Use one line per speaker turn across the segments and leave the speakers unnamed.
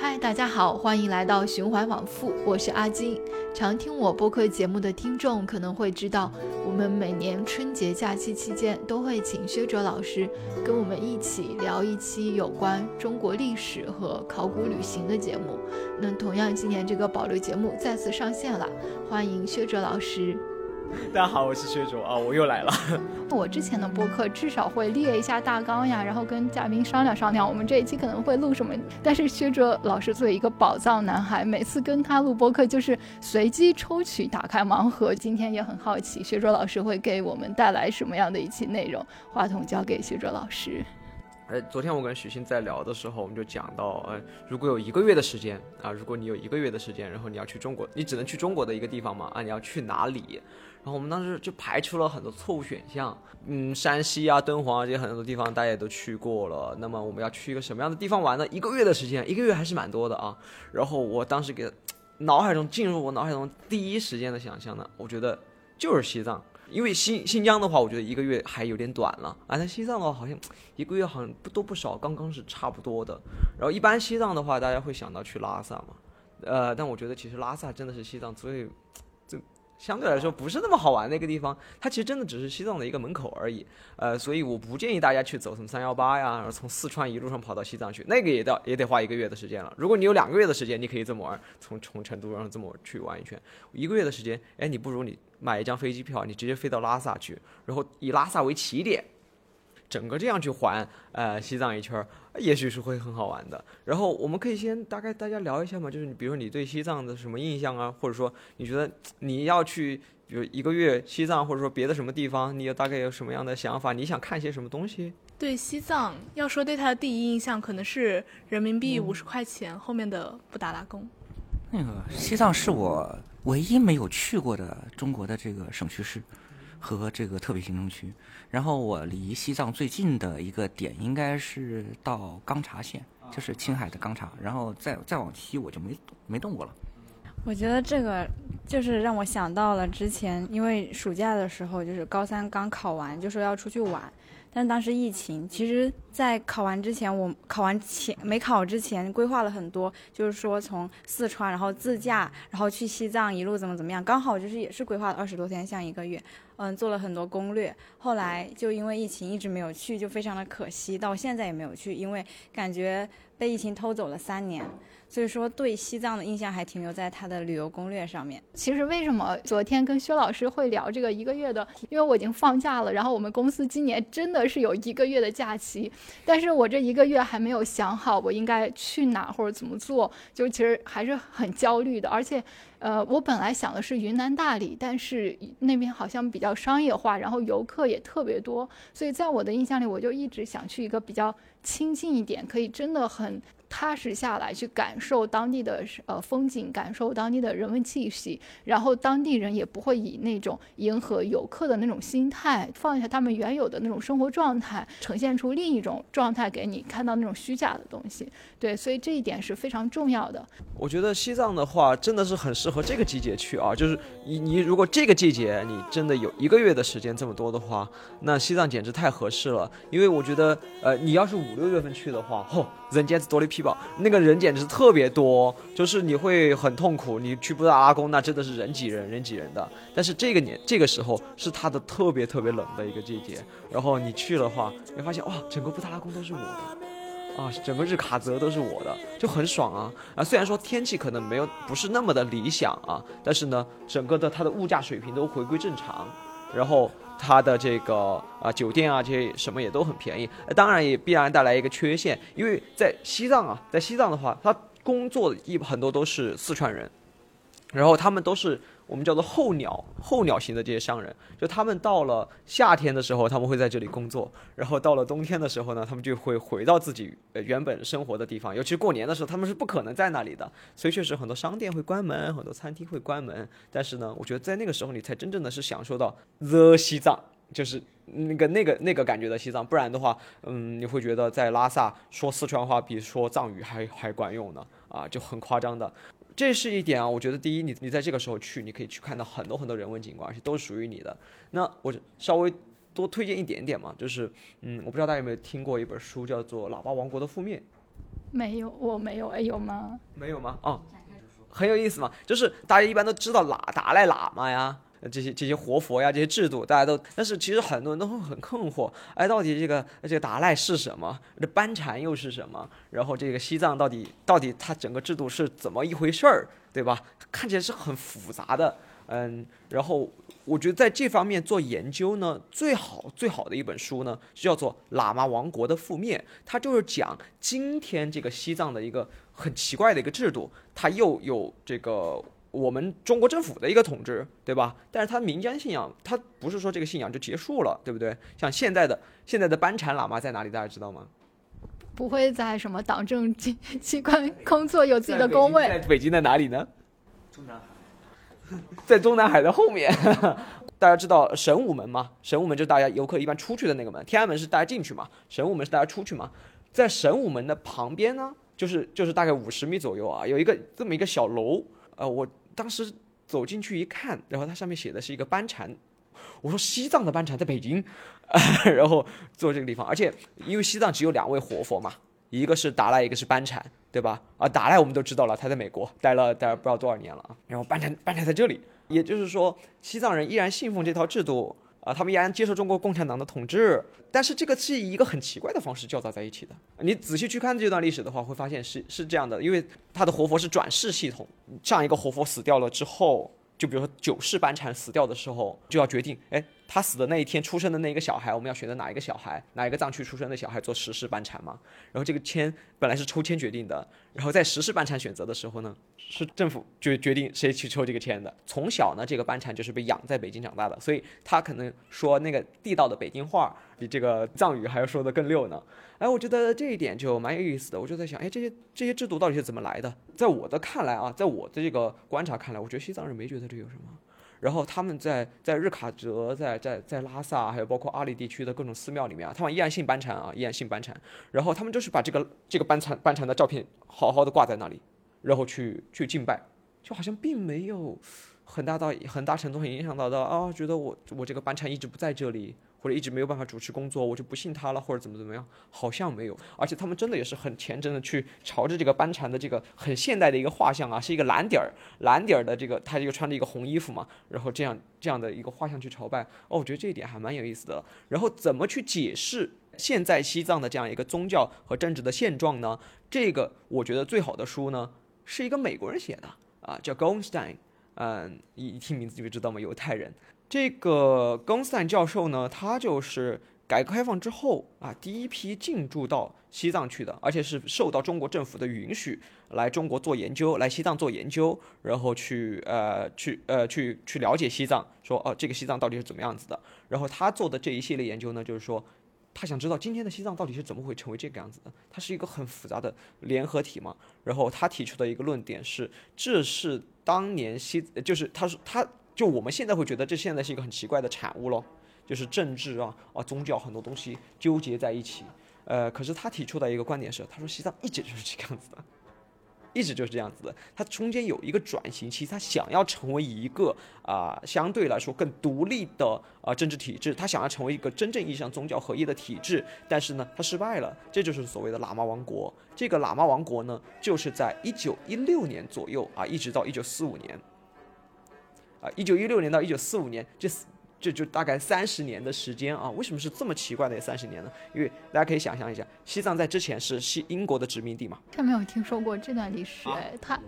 嗨，大家好，欢迎来到循环往复，我是阿金。常听我播客节目的听众可能会知道，我们每年春节假期期间都会请薛哲老师跟我们一起聊一期有关中国历史和考古旅行的节目。那同样，今年这个保留节目再次上线了，欢迎薛哲老师。
大家好，我是薛卓啊，我又来了。
我之前的播客至少会列一下大纲呀，然后跟嘉宾商量商量，我们这一期可能会录什么。但是薛卓老师作为一个宝藏男孩，每次跟他录播客就是随机抽取，打开盲盒。今天也很好奇，薛卓老师会给我们带来什么样的一期内容？话筒交给薛卓老师。
呃，昨天我跟许昕在聊的时候，我们就讲到，呃，如果有一个月的时间啊，如果你有一个月的时间，然后你要去中国，你只能去中国的一个地方嘛，啊，你要去哪里？然后我们当时就排除了很多错误选项，嗯，山西啊、敦煌啊这些很多地方大家也都去过了，那么我们要去一个什么样的地方玩呢？一个月的时间，一个月还是蛮多的啊。然后我当时给脑海中进入我脑海中第一时间的想象呢，我觉得就是西藏。因为新新疆的话，我觉得一个月还有点短了啊。但西藏的话，好像一个月好像不多不少，刚刚是差不多的。然后一般西藏的话，大家会想到去拉萨嘛，呃，但我觉得其实拉萨真的是西藏最最相对来说不是那么好玩的一个地方。它其实真的只是西藏的一个门口而已。呃，所以我不建议大家去走什么三幺八呀，然后从四川一路上跑到西藏去，那个也到也得花一个月的时间了。如果你有两个月的时间，你可以这么玩，从从成都然后这么去玩一圈。一个月的时间，哎，你不如你。买一张飞机票，你直接飞到拉萨去，然后以拉萨为起点，整个这样去环呃西藏一圈，也许是会很好玩的。然后我们可以先大概大家聊一下嘛，就是你比如说你对西藏的什么印象啊，或者说你觉得你要去比如一个月西藏，或者说别的什么地方，你有大概有什么样的想法？你想看些什么东西？
对西藏，要说对它的第一印象，可能是人民币五十块钱后面的布达拉宫。
那个西藏是我。唯一没有去过的中国的这个省区市和这个特别行政区，然后我离西藏最近的一个点应该是到刚察县，就是青海的刚察，然后再再往西我就没没动过了。
我觉得这个就是让我想到了之前，因为暑假的时候就是高三刚考完，就说要出去玩。但当时疫情，其实，在考完之前，我考完前没考之前规划了很多，就是说从四川，然后自驾，然后去西藏，一路怎么怎么样，刚好就是也是规划了二十多天，像一个月，嗯，做了很多攻略。后来就因为疫情一直没有去，就非常的可惜，到现在也没有去，因为感觉被疫情偷走了三年。所以说，对西藏的印象还停留在他的旅游攻略上面。
其实，为什么昨天跟薛老师会聊这个一个月的？因为我已经放假了，然后我们公司今年真的是有一个月的假期，但是我这一个月还没有想好我应该去哪或者怎么做，就其实还是很焦虑的。而且，呃，我本来想的是云南大理，但是那边好像比较商业化，然后游客也特别多，所以在我的印象里，我就一直想去一个比较亲近一点，可以真的很。踏实下来，去感受当地的呃风景，感受当地的人文气息，然后当地人也不会以那种迎合游客的那种心态，放下他们原有的那种生活状态，呈现出另一种状态给你看到那种虚假的东西。对，所以这一点是非常重要的。
我觉得西藏的话真的是很适合这个季节去啊，就是你你如果这个季节你真的有一个月的时间这么多的话，那西藏简直太合适了。因为我觉得呃，你要是五六月份去的话，嚯，人简直多了一那个人简直特别多，就是你会很痛苦。你去布达拉宫，那真的是人挤人，人挤人的。但是这个年这个时候是它的特别特别冷的一个季节，然后你去的话，你发现哇，整个布达拉宫都是我的，啊，整个日喀则都是我的，就很爽啊啊！虽然说天气可能没有不是那么的理想啊，但是呢，整个的它的物价水平都回归正常，然后。它的这个啊酒店啊这些什么也都很便宜，当然也必然带来一个缺陷，因为在西藏啊，在西藏的话，他工作一很多都是四川人，然后他们都是。我们叫做候鸟，候鸟型的这些商人，就他们到了夏天的时候，他们会在这里工作，然后到了冬天的时候呢，他们就会回到自己呃原本生活的地方。尤其是过年的时候，他们是不可能在那里的，所以确实很多商店会关门，很多餐厅会关门。但是呢，我觉得在那个时候，你才真正的是享受到 the 西藏，就是那个那个那个感觉的西藏。不然的话，嗯，你会觉得在拉萨说四川话比说藏语还还管用呢，啊，就很夸张的。这是一点啊，我觉得第一，你你在这个时候去，你可以去看到很多很多人文景观，而且都是属于你的。那我稍微多推荐一点点嘛，就是，嗯，我不知道大家有没有听过一本书，叫做《喇叭王国的覆灭》。
没有，我没有，哎，有吗？
没有吗？哦，很有意思嘛，就是大家一般都知道喇达赖喇嘛呀。这些这些活佛呀，这些制度大家都，但是其实很多人都会很困惑，哎，到底这个这个达赖是什么？这班禅又是什么？然后这个西藏到底到底它整个制度是怎么一回事儿，对吧？看起来是很复杂的，嗯，然后我觉得在这方面做研究呢，最好最好的一本书呢，就叫做《喇嘛王国的覆灭》，它就是讲今天这个西藏的一个很奇怪的一个制度，它又有这个。我们中国政府的一个统治，对吧？但是他民间信仰，他不是说这个信仰就结束了，对不对？像现在的现在的班禅喇嘛在哪里？大家知道吗？
不会在什么党政机机关工作，有自己的工位。
在北京的哪里呢？中南海，在中南海的后面。大家知道神武门吗？神武门就是大家游客一般出去的那个门。天安门是大家进去嘛？神武门是大家出去嘛？在神武门的旁边呢，就是就是大概五十米左右啊，有一个这么一个小楼。呃，我当时走进去一看，然后它上面写的是一个班禅，我说西藏的班禅在北京，然后坐这个地方，而且因为西藏只有两位活佛嘛，一个是达赖，一个是班禅，对吧？啊，达赖我们都知道了，他在美国待了待了不知道多少年了啊，然后班禅班禅在这里，也就是说西藏人依然信奉这套制度。啊，他们依然接受中国共产党的统治，但是这个是以一个很奇怪的方式交杂在一起的。你仔细去看这段历史的话，会发现是是这样的，因为他的活佛是转世系统，上一个活佛死掉了之后，就比如说九世班禅死掉的时候，就要决定，哎。他死的那一天出生的那一个小孩，我们要选择哪一个小孩，哪一个藏区出生的小孩做十世班禅嘛？然后这个签本来是抽签决定的，然后在十世班禅选择的时候呢，是政府决决定谁去抽这个签的。从小呢，这个班禅就是被养在北京长大的，所以他可能说那个地道的北京话比这个藏语还要说的更溜呢。哎，我觉得这一点就蛮有意思的。我就在想，哎，这些这些制度到底是怎么来的？在我的看来啊，在我的这个观察看来，我觉得西藏人没觉得这有什么。然后他们在在日喀则，在在在拉萨，还有包括阿里地区的各种寺庙里面啊，他们依然信班禅啊，依然信班禅。然后他们就是把这个这个班禅班禅的照片好好的挂在那里，然后去去敬拜，就好像并没有很大到很大程度很影响到的啊，觉得我我这个班禅一直不在这里。或者一直没有办法主持工作，我就不信他了，或者怎么怎么样，好像没有。而且他们真的也是很虔诚的去朝着这个班禅的这个很现代的一个画像啊，是一个蓝底儿蓝底儿的这个，他就穿着一个红衣服嘛，然后这样这样的一个画像去朝拜。哦，我觉得这一点还蛮有意思的。然后怎么去解释现在西藏的这样一个宗教和政治的现状呢？这个我觉得最好的书呢，是一个美国人写的啊，叫 Goldstein，嗯，一一听名字就知道嘛，犹太人。这个冈斯坦教授呢，他就是改革开放之后啊，第一批进驻到西藏去的，而且是受到中国政府的允许来中国做研究，来西藏做研究，然后去呃去呃去去了解西藏，说哦这个西藏到底是怎么样子的。然后他做的这一系列研究呢，就是说他想知道今天的西藏到底是怎么会成为这个样子的，它是一个很复杂的联合体嘛。然后他提出的一个论点是，这是当年西就是他说他。就我们现在会觉得这现在是一个很奇怪的产物咯，就是政治啊啊宗教很多东西纠结在一起，呃，可是他提出的一个观点是，他说西藏一直就是这个样子的，一直就是这样子的，它中间有一个转型期，他想要成为一个啊相对来说更独立的啊政治体制，他想要成为一个真正意义上宗教合一的体制，但是呢，他失败了，这就是所谓的喇嘛王国。这个喇嘛王国呢，就是在一九一六年左右啊，一直到一九四五年。啊，一九一六年到一九四五年，这这就大概三十年的时间啊。为什么是这么奇怪的三十年呢？因为大家可以想象一下，西藏在之前是西英国的殖民地嘛。
他没有听说过这段历史，哎，他。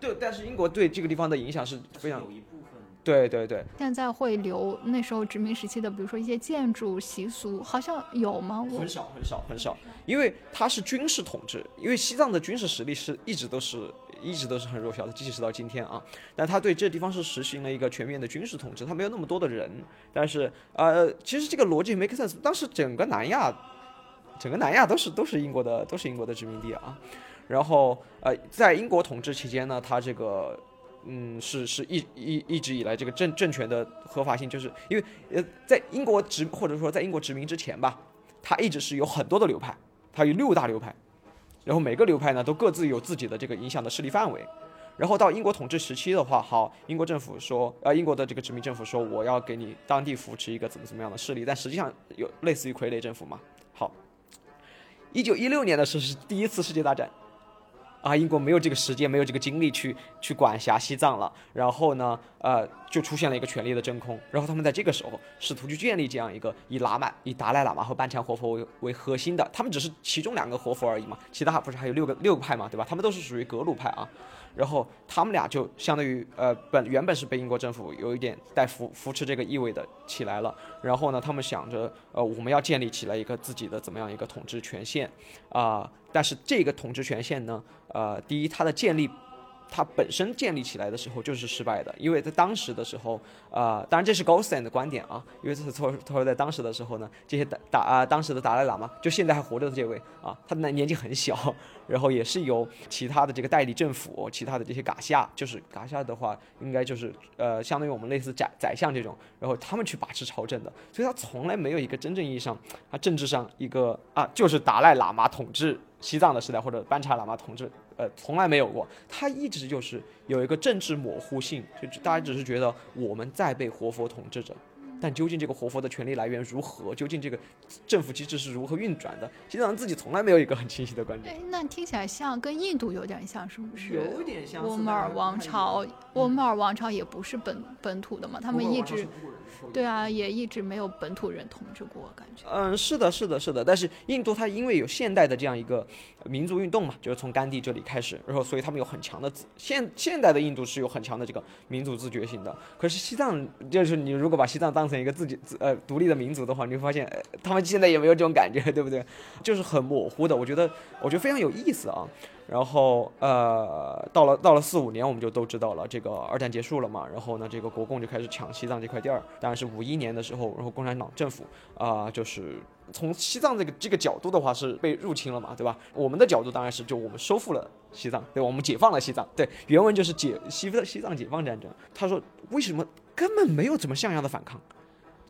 对，但是英国对这个地方的影响是非常有一部分。对对对。
现在会留那时候殖民时期的，比如说一些建筑习俗，好像有吗？
很少很少很少，因为它是军事统治，因为西藏的军事实力是一直都是。一直都是很弱小的，即使到今天啊，但他对这地方是实行了一个全面的军事统治，他没有那么多的人，但是呃，其实这个逻辑 make sense。当时整个南亚，整个南亚都是都是英国的，都是英国的殖民地啊。然后呃，在英国统治期间呢，他这个嗯是是一一一直以来这个政政权的合法性，就是因为呃在英国殖或者说在英国殖民之前吧，他一直是有很多的流派，他有六大流派。然后每个流派呢都各自有自己的这个影响的势力范围，然后到英国统治时期的话，好，英国政府说，呃，英国的这个殖民政府说，我要给你当地扶持一个怎么怎么样的势力，但实际上有类似于傀儡政府嘛。好，一九一六年的时候是第一次世界大战。啊，英国没有这个时间，没有这个精力去去管辖西藏了。然后呢，呃，就出现了一个权力的真空。然后他们在这个时候试图去建立这样一个以喇嘛、以达赖喇嘛和班禅活佛为为核心的，他们只是其中两个活佛而已嘛，其他不是还有六个六个派嘛，对吧？他们都是属于格鲁派啊。然后他们俩就相当于呃本原本是被英国政府有一点带扶扶持这个意味的起来了。然后呢，他们想着呃我们要建立起来一个自己的怎么样一个统治权限啊。但是这个统治权限呢，呃，第一它的建立。它本身建立起来的时候就是失败的，因为在当时的时候，呃，当然这是 Goldstein 的观点啊，因为这是他他说在当时的时候呢，这些达达啊当时的达赖喇嘛，就现在还活着的这位啊，他的年纪很小，然后也是由其他的这个代理政府，其他的这些噶夏，就是噶夏的话，应该就是呃，相当于我们类似宰宰相这种，然后他们去把持朝政的，所以他从来没有一个真正意义上他政治上一个啊就是达赖喇嘛统治西藏的时代或者班禅喇嘛统治。呃，从来没有过，他一直就是有一个政治模糊性，就大家只是觉得我们在被活佛统治着，但究竟这个活佛的权力来源如何，究竟这个政府机制是如何运转的，西藏人自己从来没有一个很清晰的观点。
哎，那听起来像跟印度有点像，是不是？
有点像。
乌木尔王朝，乌木尔王朝也不是本本土的嘛，他们一直。对啊，也一直没有本土人统治过，感觉。
嗯，是的，是的，是的。但是印度它因为有现代的这样一个民族运动嘛，就是从甘地这里开始，然后所以他们有很强的自现现代的印度是有很强的这个民族自觉性的。可是西藏就是你如果把西藏当成一个自己自呃独立的民族的话，你会发现他们现在也没有这种感觉，对不对？就是很模糊的。我觉得我觉得非常有意思啊。然后呃，到了到了四五年，我们就都知道了，这个二战结束了嘛。然后呢，这个国共就开始抢西藏这块地儿。当然是五一年的时候，然后共产党政府啊，就是从西藏这个这个角度的话是被入侵了嘛，对吧？我们的角度当然是就我们收复了西藏，对，我们解放了西藏。对，原文就是解西西藏解放战争。他说为什么根本没有怎么像样的反抗，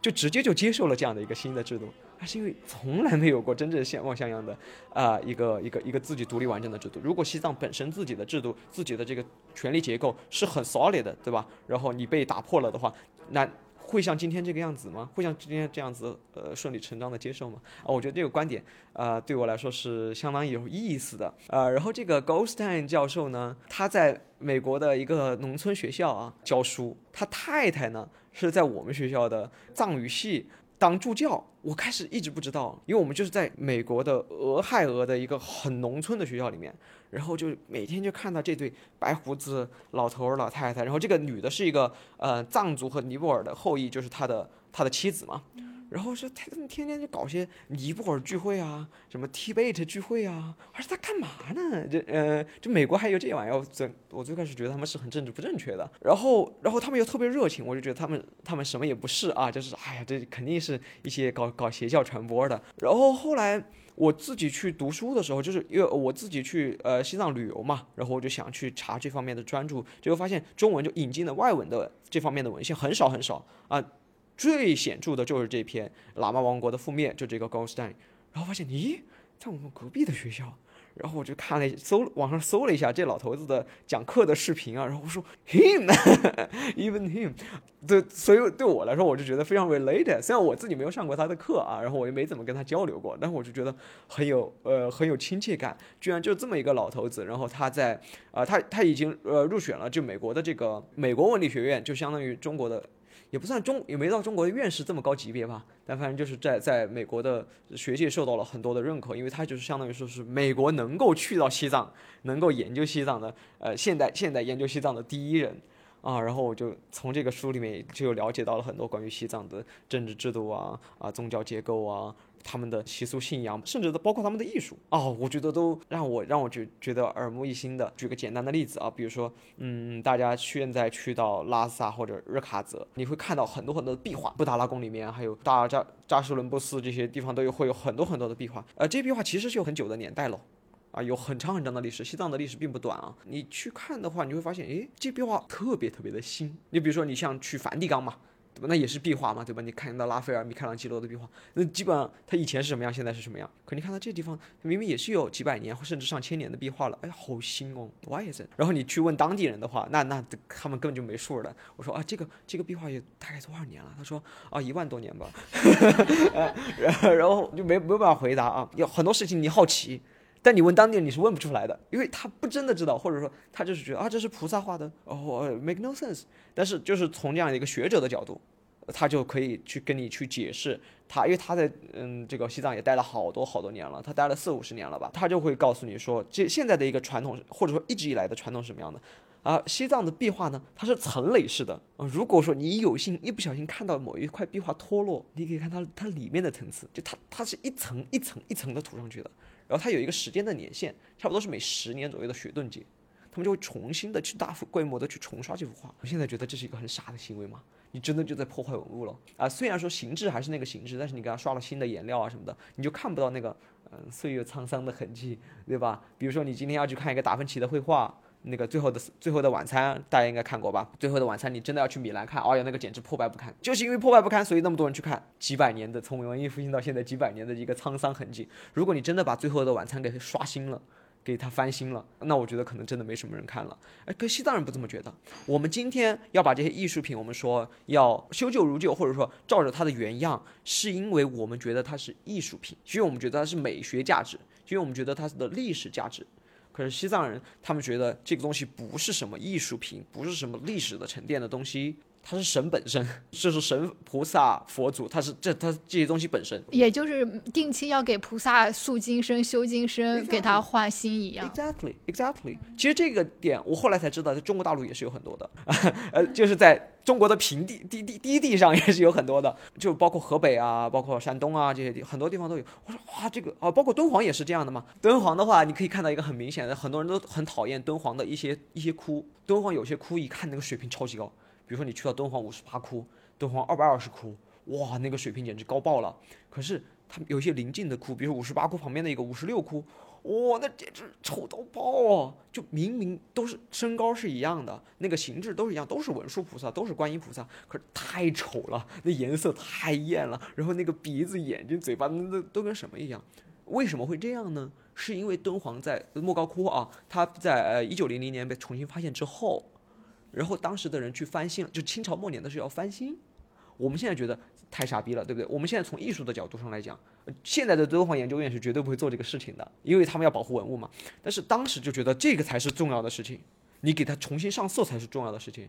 就直接就接受了这样的一个新的制度。还是因为从来没有过真正像望像样的啊一个一个一个自己独立完整的制度。如果西藏本身自己的制度、自己的这个权力结构是很 solid 的，对吧？然后你被打破了的话，那会像今天这个样子吗？会像今天这样子呃顺理成章的接受吗？啊，我觉得这个观点啊对我来说是相当有意思的啊。然后这个 Goldstein 教授呢，他在美国的一个农村学校啊教书，他太太呢是在我们学校的藏语系。当助教，我开始一直不知道，因为我们就是在美国的俄亥俄的一个很农村的学校里面，然后就每天就看到这对白胡子老头老太太，然后这个女的是一个呃藏族和尼泊尔的后裔，就是他的他的妻子嘛。然后说他怎么天天就搞些尼泊尔聚会啊，什么 Tibet 聚会啊，而且他干嘛呢？这呃，就美国还有这玩意儿，最我最开始觉得他们是很政治不正确的。然后，然后他们又特别热情，我就觉得他们他们什么也不是啊，就是哎呀，这肯定是一些搞搞邪教传播的。然后后来我自己去读书的时候，就是因为我自己去呃西藏旅游嘛，然后我就想去查这方面的专著，结果发现中文就引进了外文的这方面的文献很少很少啊。最显著的就是这篇《喇嘛王国的覆灭》，就这个 g o l s t e i n 然后发现，咦，在我们隔壁的学校，然后我就看了搜网上搜了一下这老头子的讲课的视频啊，然后我说 him，even him，对，所以对我来说，我就觉得非常 related。虽然我自己没有上过他的课啊，然后我也没怎么跟他交流过，但是我就觉得很有呃很有亲切感。居然就这么一个老头子，然后他在啊，他他已经呃入选了就美国的这个美国文理学院，就相当于中国的。也不算中，也没到中国的院士这么高级别吧，但反正就是在在美国的学界受到了很多的认可，因为他就是相当于说是美国能够去到西藏，能够研究西藏的，呃，现代现代研究西藏的第一人，啊，然后我就从这个书里面就了解到了很多关于西藏的政治制度啊，啊，宗教结构啊。他们的习俗信仰，甚至都包括他们的艺术哦，我觉得都让我让我觉觉得耳目一新的。举个简单的例子啊，比如说，嗯，大家现在去到拉萨或者日喀则，你会看到很多很多的壁画，布达拉宫里面还有大扎扎什伦布寺这些地方都有会有很多很多的壁画。呃，这些壁画其实是有很久的年代了，啊，有很长很长的历史。西藏的历史并不短啊，你去看的话，你会发现，诶，这壁画特别特别的新。你比如说，你像去梵蒂冈嘛。对吧？那也是壁画嘛，对吧？你看到拉斐尔、米开朗基罗的壁画，那基本上它以前是什么样，现在是什么样。可你看到这地方，明明也是有几百年甚至上千年的壁画了，哎，好新哦，Why is it？然后你去问当地人的话，那那他们根本就没数的。我说啊，这个这个壁画也大概多少年了？他说啊，一万多年吧。然 后然后就没没办法回答啊，有很多事情你好奇。但你问当地人，你是问不出来的，因为他不真的知道，或者说他就是觉得啊，这是菩萨画的，哦，make no sense。但是就是从这样一个学者的角度，他就可以去跟你去解释他，因为他在嗯这个西藏也待了好多好多年了，他待了四五十年了吧，他就会告诉你说，这现在的一个传统，或者说一直以来的传统是什么样的啊？西藏的壁画呢，它是层垒式的。如果说你有幸一不小心看到某一块壁画脱落，你可以看它它里面的层次，就它它是一层一层一层的涂上去的。然后它有一个时间的年限，差不多是每十年左右的雪顿节，他们就会重新的去大规模的去重刷这幅画。我现在觉得这是一个很傻的行为嘛？你真的就在破坏文物了啊！虽然说形制还是那个形制，但是你给它刷了新的颜料啊什么的，你就看不到那个嗯岁月沧桑的痕迹，对吧？比如说你今天要去看一个达芬奇的绘画。那个最后的最后的晚餐，大家应该看过吧？最后的晚餐，你真的要去米兰看，哎呀，那个简直破败不堪。就是因为破败不堪，所以那么多人去看。几百年的从文艺复兴到现在几百年的一个沧桑痕迹。如果你真的把最后的晚餐给刷新了，给它翻新了，那我觉得可能真的没什么人看了。哎，可西藏人不这么觉得。我们今天要把这些艺术品，我们说要修旧如旧，或者说照着它的原样，是因为我们觉得它是艺术品，因为我们觉得它是美学价值，因为我们觉得它的历史价值。可是西藏人，他们觉得这个东西不是什么艺术品，不是什么历史的沉淀的东西。它是神本身，这是神菩萨佛祖，它是这它这些东西本身，
也就是定期要给菩萨塑金身、修金身，给他换新一样。
Exactly, exactly。其实这个点我后来才知道，在中国大陆也是有很多的，呃，就是在中国的平地、低地、低地上也是有很多的，就包括河北啊，包括山东啊这些地，很多地方都有。我说哇，这个啊，包括敦煌也是这样的嘛。敦煌的话，你可以看到一个很明显的，很多人都很讨厌敦煌的一些一些窟。敦煌有些窟一看那个水平超级高。比如说你去到敦煌五十八窟，敦煌二百二十窟，哇，那个水平简直高爆了。可是它有一些临近的窟，比如五十八窟旁边的一个五十六窟，哇，那简直丑到爆啊！就明明都是身高是一样的，那个形制都是一样，都是文殊菩萨，都是观音菩萨，可是太丑了，那颜色太艳了，然后那个鼻子、眼睛、嘴巴那都跟什么一样？为什么会这样呢？是因为敦煌在莫高窟啊，它在呃一九零零年被重新发现之后。然后当时的人去翻新，就清朝末年的时候要翻新。我们现在觉得太傻逼了，对不对？我们现在从艺术的角度上来讲，现在的敦煌研究院是绝对不会做这个事情的，因为他们要保护文物嘛。但是当时就觉得这个才是重要的事情，你给它重新上色才是重要的事情。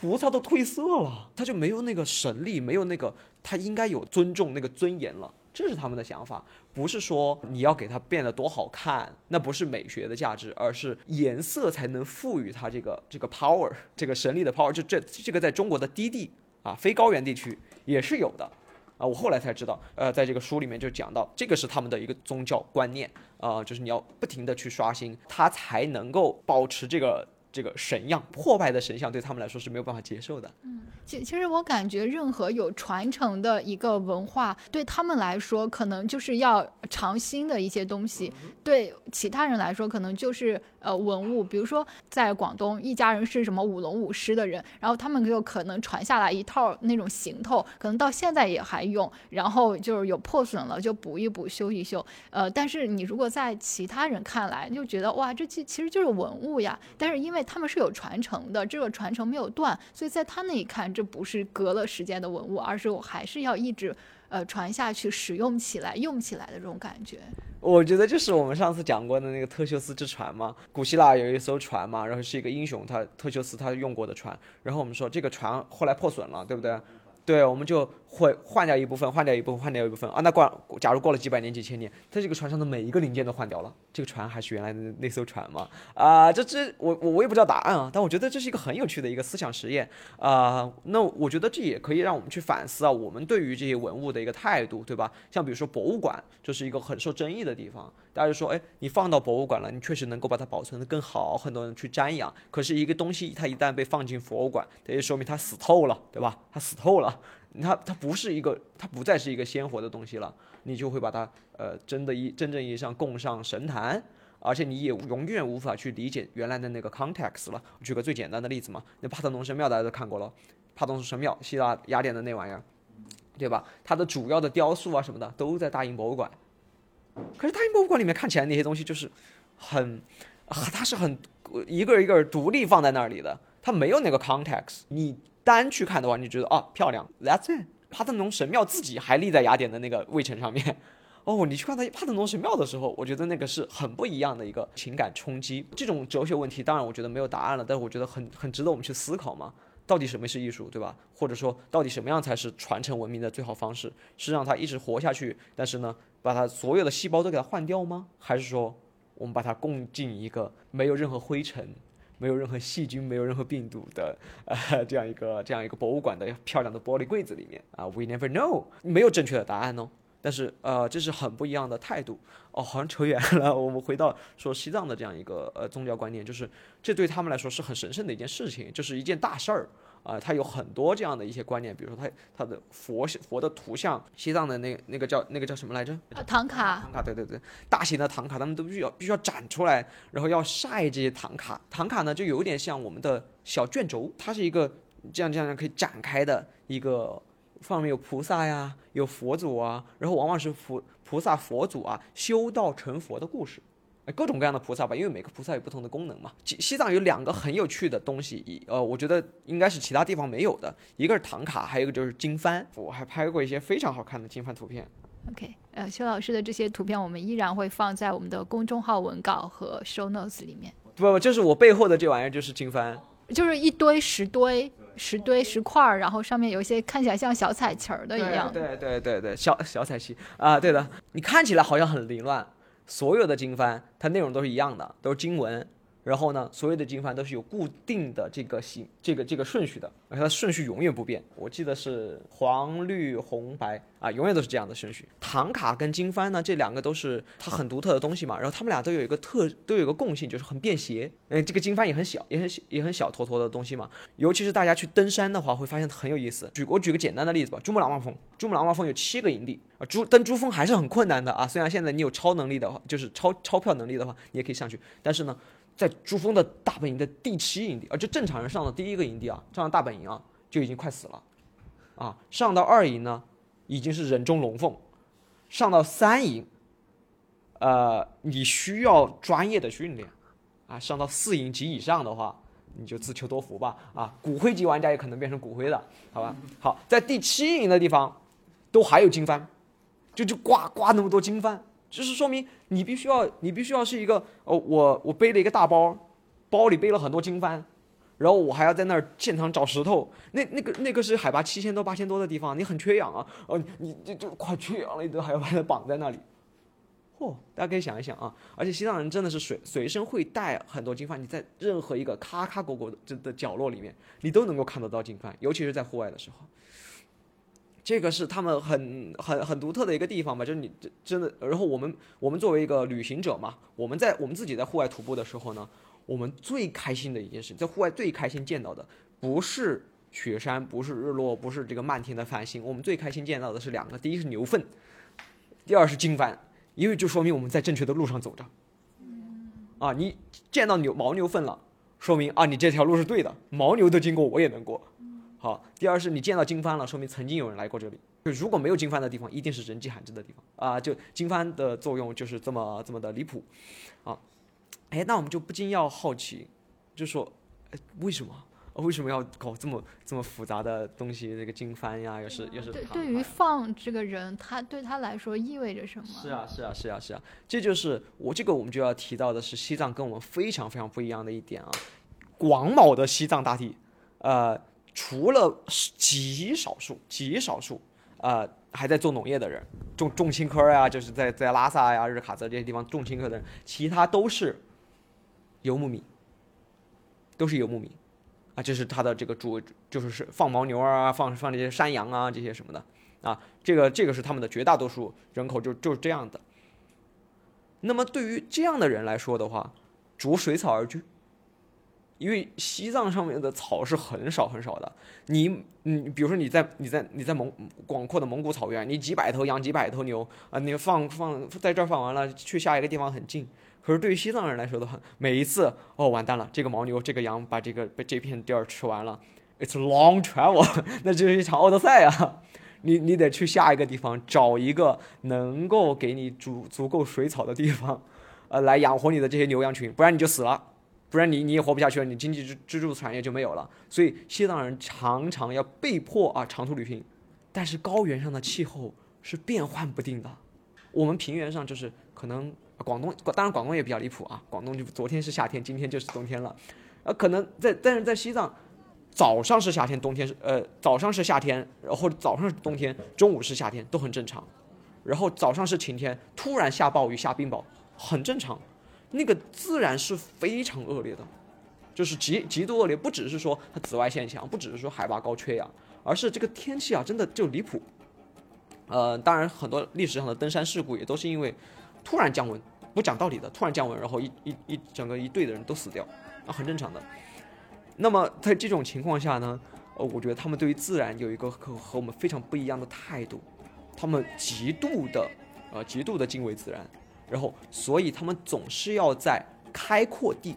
菩萨都褪色了，他就没有那个神力，没有那个他应该有尊重那个尊严了。这是他们的想法，不是说你要给它变得多好看，那不是美学的价值，而是颜色才能赋予它这个这个 power，这个神力的 power。就这这个在中国的低地啊，非高原地区也是有的啊。我后来才知道，呃，在这个书里面就讲到，这个是他们的一个宗教观念啊，就是你要不停的去刷新，它才能够保持这个。这个神样破败的神像对他们来说是没有办法接受的。
嗯，其其实我感觉任何有传承的一个文化，对他们来说可能就是要尝新的一些东西；对其他人来说，可能就是呃文物。比如说在广东，一家人是什么舞龙舞狮的人，然后他们就可能传下来一套那种行头，可能到现在也还用。然后就是有破损了就补一补、修一修。呃，但是你如果在其他人看来，就觉得哇，这其其实就是文物呀。但是因为他们是有传承的，这个传承没有断，所以在他那一看，这不是隔了时间的文物，而是我还是要一直呃传下去、使用起来、用起来的这种感觉。
我觉得就是我们上次讲过的那个特修斯之船嘛，古希腊有一艘船嘛，然后是一个英雄，他特修斯他用过的船，然后我们说这个船后来破损了，对不对？对，我们就会换掉一部分，换掉一部分，换掉一部分啊。那过，假如过了几百年、几千年，它这个船上的每一个零件都换掉了，这个船还是原来的那艘船吗？啊，这这我我我也不知道答案啊。但我觉得这是一个很有趣的一个思想实验啊。那我觉得这也可以让我们去反思啊，我们对于这些文物的一个态度，对吧？像比如说博物馆，就是一个很受争议的地方。大家就说，哎，你放到博物馆了，你确实能够把它保存的更好，很多人去瞻仰。可是，一个东西它一旦被放进博物馆，它就说明它死透了，对吧？它死透了，它它不是一个，它不再是一个鲜活的东西了，你就会把它，呃，真的意真正意义上供上神坛，而且你也永远无法去理解原来的那个 context 了。举个最简单的例子嘛，那帕特农神庙大家都看过了。帕特农神庙，希腊雅典的那玩意儿，对吧？它的主要的雕塑啊什么的都在大英博物馆。可是大英博物馆里面看起来那些东西就是很，它是很一个一个独立放在那里的，它没有那个 context。你单去看的话，你觉得啊漂亮，That's it。帕特农神庙自己还立在雅典的那个卫城上面。哦，你去看它帕特农神庙的时候，我觉得那个是很不一样的一个情感冲击。这种哲学问题，当然我觉得没有答案了，但是我觉得很很值得我们去思考嘛。到底什么是艺术，对吧？或者说，到底什么样才是传承文明的最好方式？是让它一直活下去，但是呢，把它所有的细胞都给它换掉吗？还是说，我们把它供进一个没有任何灰尘、没有任何细菌、没有任何病毒的呃这样一个这样一个博物馆的漂亮的玻璃柜子里面啊？We never know，没有正确的答案哦。但是呃，这是很不一样的态度哦，好像扯远了。我们回到说西藏的这样一个呃宗教观念，就是这对他们来说是很神圣的一件事情，就是一件大事儿啊。它有很多这样的一些观念，比如说它它的佛佛的图像，西藏的那那个叫那个叫什么来着？
啊唐卡
唐卡，对对对，大型的唐卡，他们都必须要必须要展出来，然后要晒这些唐卡。唐卡呢，就有点像我们的小卷轴，它是一个这样这样可以展开的一个。上面有菩萨呀，有佛祖啊，然后往往是佛菩萨、佛祖啊修道成佛的故事，哎，各种各样的菩萨吧，因为每个菩萨有不同的功能嘛。西西藏有两个很有趣的东西，一呃，我觉得应该是其他地方没有的，一个是唐卡，还有一个就是经幡。我还拍过一些非常好看的经幡图片。
OK，呃，邱老师的这些图片我们依然会放在我们的公众号文稿和 show notes 里面，
不不，就是我背后的这玩意儿就是经幡。
就是一堆石堆、石堆、石块儿，然后上面有一些看起来像小彩旗儿的一样。
对对对对，小小彩旗啊，对的。你看起来好像很凌乱，所有的经幡它内容都是一样的，都是经文。然后呢，所有的经幡都是有固定的这个形、这个这个顺序的，而且它顺序永远不变。我记得是黄、绿、红、白啊，永远都是这样的顺序。唐卡跟经幡呢，这两个都是它很独特的东西嘛。然后它们俩都有一个特，都有一个共性，就是很便携。嗯，这个经幡也很小，也很也很小坨坨的东西嘛。尤其是大家去登山的话，会发现很有意思。举我举个简单的例子吧，珠穆朗玛峰，珠穆朗玛峰有七个营地啊，珠登珠峰还是很困难的啊。虽然现在你有超能力的话，就是超钞票能力的话，你也可以上去，但是呢。在珠峰的大本营的第七营地，啊，就正常人上的第一个营地啊，上了大本营啊，就已经快死了，啊，上到二营呢，已经是人中龙凤，上到三营，呃，你需要专业的训练，啊，上到四营及以上的话，你就自求多福吧，啊，骨灰级玩家也可能变成骨灰的，好吧？好，在第七营的地方，都还有经幡，就就挂挂那么多经幡。就是说明你必须要，你必须要是一个哦，我我背了一个大包，包里背了很多经幡，然后我还要在那儿现场找石头，那那个那个是海拔七千多八千多的地方，你很缺氧啊，哦，你就就快缺氧了，你都还要把它绑在那里，嚯、大家可以想一想啊，而且西藏人真的是随随身会带很多经幡，你在任何一个咔咔果果的的角落里面，你都能够看得到经幡，尤其是在户外的时候。这个是他们很很很独特的一个地方吧，就是你真的，然后我们我们作为一个旅行者嘛，我们在我们自己在户外徒步的时候呢，我们最开心的一件事，在户外最开心见到的不是雪山，不是日落，不是这个漫天的繁星，我们最开心见到的是两个，第一是牛粪，第二是经幡，因为就说明我们在正确的路上走着。啊，你见到牛牦牛粪了，说明啊你这条路是对的，牦牛都经过，我也能过。好，第二是你见到经幡了，说明曾经有人来过这里。就如果没有经幡的地方，一定是人迹罕至的地方啊！就经幡的作用就是这么这么的离谱，啊，哎，那我们就不禁要好奇，就说，哎，为什么？为什么要搞这么这么复杂的东西？这个经幡呀，又是又是
对，对于放这个人，他对他来说意味着什么？
是啊，是啊，是啊，是啊，这就是我这个我们就要提到的是西藏跟我们非常非常不一样的一点啊，广袤的西藏大地，呃。除了极少数、极少数，呃，还在做农业的人，种种青稞呀，就是在在拉萨呀、日喀则这些地方种青稞的人，其他都是游牧民，都是游牧民，啊，这是他的这个主，就是是放牦牛啊，放放这些山羊啊，这些什么的，啊，这个这个是他们的绝大多数人口就就是这样的。那么对于这样的人来说的话，逐水草而居。因为西藏上面的草是很少很少的，你你比如说你在你在你在蒙广阔的蒙古草原，你几百头羊几百头牛啊，你放放在这儿放完了，去下一个地方很近。可是对于西藏人来说的话，每一次哦完蛋了，这个牦牛这个羊把这个被这片地儿吃完了，，it's long travel，那就是一场奥德赛啊。你你得去下一个地方找一个能够给你足足够水草的地方，呃，来养活你的这些牛羊群，不然你就死了，不然你你也活不下去了，你经济支支柱产业就没有了。所以西藏人常常要被迫啊长途旅行，但是高原上的气候是变幻不定的，我们平原上就是可能广东，当然广东也比较离谱啊，广东就昨天是夏天，今天就是冬天了，呃，可能在但是在西藏。早上是夏天，冬天是呃早上是夏天，然后早上是冬天，中午是夏天，都很正常。然后早上是晴天，突然下暴雨下冰雹，很正常。那个自然是非常恶劣的，就是极极度恶劣，不只是说它紫外线强，不只是说海拔高缺氧，而是这个天气啊，真的就离谱。呃，当然很多历史上的登山事故也都是因为突然降温，不讲道理的，突然降温，然后一一一整个一队的人都死掉，啊，很正常的。那么在这种情况下呢，呃，我觉得他们对于自然有一个和和我们非常不一样的态度，他们极度的，呃，极度的敬畏自然，然后所以他们总是要在开阔地，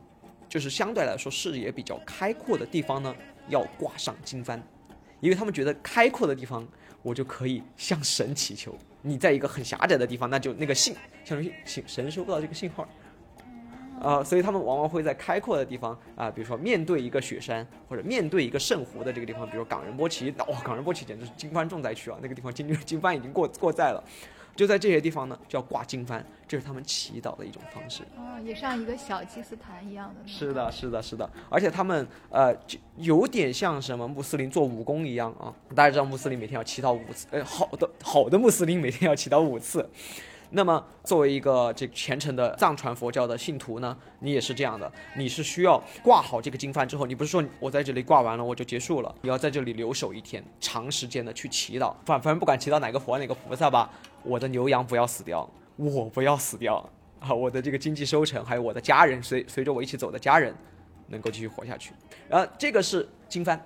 就是相对来说视野比较开阔的地方呢，要挂上经幡，因为他们觉得开阔的地方我就可以向神祈求，你在一个很狭窄的地方，那就那个信，相当于信神收不到这个信号。啊，所以他们往往会在开阔的地方啊，比如说面对一个雪山或者面对一个圣湖的这个地方，比如冈仁波齐，哇，冈仁波齐简直是经幡重灾区啊！那个地方经经幡已经过过载了，就在这些地方呢，就要挂经幡，这是他们祈祷的一种方式。
哦，也像一个小祭司坛一样的。
是的，是的，是的，而且他们呃，就有点像什么穆斯林做武功一样啊！大家知道穆斯林每天要祈祷五次，呃，好的好的穆斯林每天要祈祷五次。那么，作为一个这虔诚的藏传佛教的信徒呢，你也是这样的，你是需要挂好这个经幡之后，你不是说我在这里挂完了我就结束了，你要在这里留守一天，长时间的去祈祷，反反正不管祈祷哪个佛哪个菩萨吧，我的牛羊不要死掉，我不要死掉啊，我的这个经济收成，还有我的家人随随着我一起走的家人，能够继续活下去。然后这个是经幡，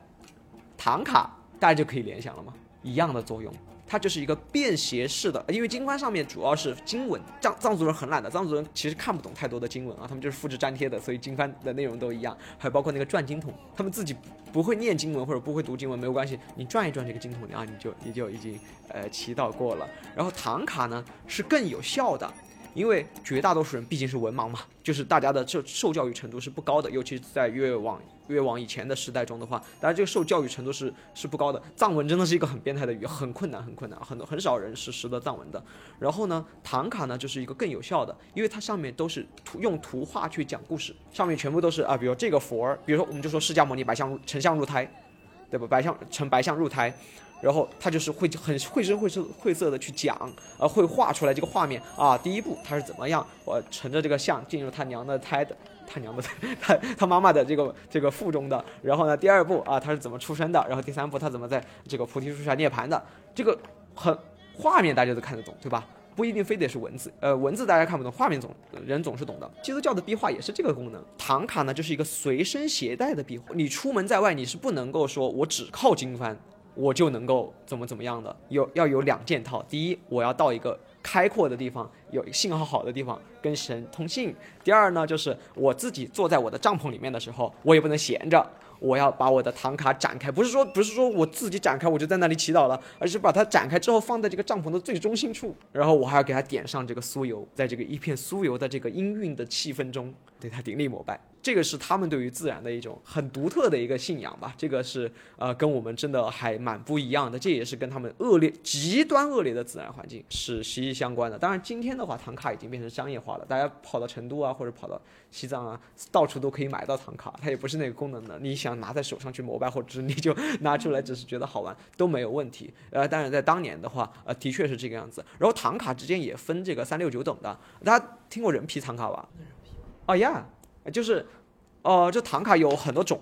唐卡大家就可以联想了吗？一样的作用。它就是一个便携式的，因为经幡上面主要是经文，藏藏族人很懒的，藏族人其实看不懂太多的经文啊，他们就是复制粘贴的，所以经幡的内容都一样，还包括那个转经筒，他们自己不会念经文或者不会读经文没有关系，你转一转这个经筒啊，你就你就已经呃祈祷过了。然后唐卡呢是更有效的。因为绝大多数人毕竟是文盲嘛，就是大家的受受教育程度是不高的，尤其在越往越往以前的时代中的话，大家这个受教育程度是是不高的。藏文真的是一个很变态的语，很困难，很困难，很多很少人是识得藏文的。然后呢，唐卡呢就是一个更有效的，因为它上面都是图用图画去讲故事，上面全部都是啊，比如这个佛，比如说我们就说释迦牟尼白象成象入胎，对吧？白象成白象入胎。然后他就是会很绘声绘色绘色的去讲，呃，会画出来这个画面啊。第一步他是怎么样，我乘着这个象进入他娘的胎的，他娘的 他他妈妈的这个这个腹中的。然后呢，第二步啊，他是怎么出生的？然后第三步他怎么在这个菩提树下涅槃的？这个很画面大家都看得懂，对吧？不一定非得是文字，呃，文字大家看不懂，画面总人总是懂的。基督教的壁画也是这个功能。唐卡呢，就是一个随身携带的壁画，你出门在外你是不能够说我只靠经幡。我就能够怎么怎么样的，有要有两件套。第一，我要到一个开阔的地方，有信号好的地方跟神通信。第二呢，就是我自己坐在我的帐篷里面的时候，我也不能闲着，我要把我的唐卡展开。不是说不是说我自己展开我就在那里祈祷了，而是把它展开之后放在这个帐篷的最中心处，然后我还要给它点上这个酥油，在这个一片酥油的这个氤氲的气氛中，对它顶礼膜拜。这个是他们对于自然的一种很独特的一个信仰吧，这个是呃跟我们真的还蛮不一样的，这也是跟他们恶劣、极端恶劣的自然环境是息息相关的。当然，今天的话，唐卡已经变成商业化了，大家跑到成都啊，或者跑到西藏啊，到处都可以买到唐卡，它也不是那个功能的，你想拿在手上去膜拜，或者是你就 拿出来只是觉得好玩都没有问题。呃，当然在当年的话，呃，的确是这个样子。然后唐卡之间也分这个三六九等的，大家听过人皮唐卡吧？哦呀，就是。哦，这唐卡有很多种，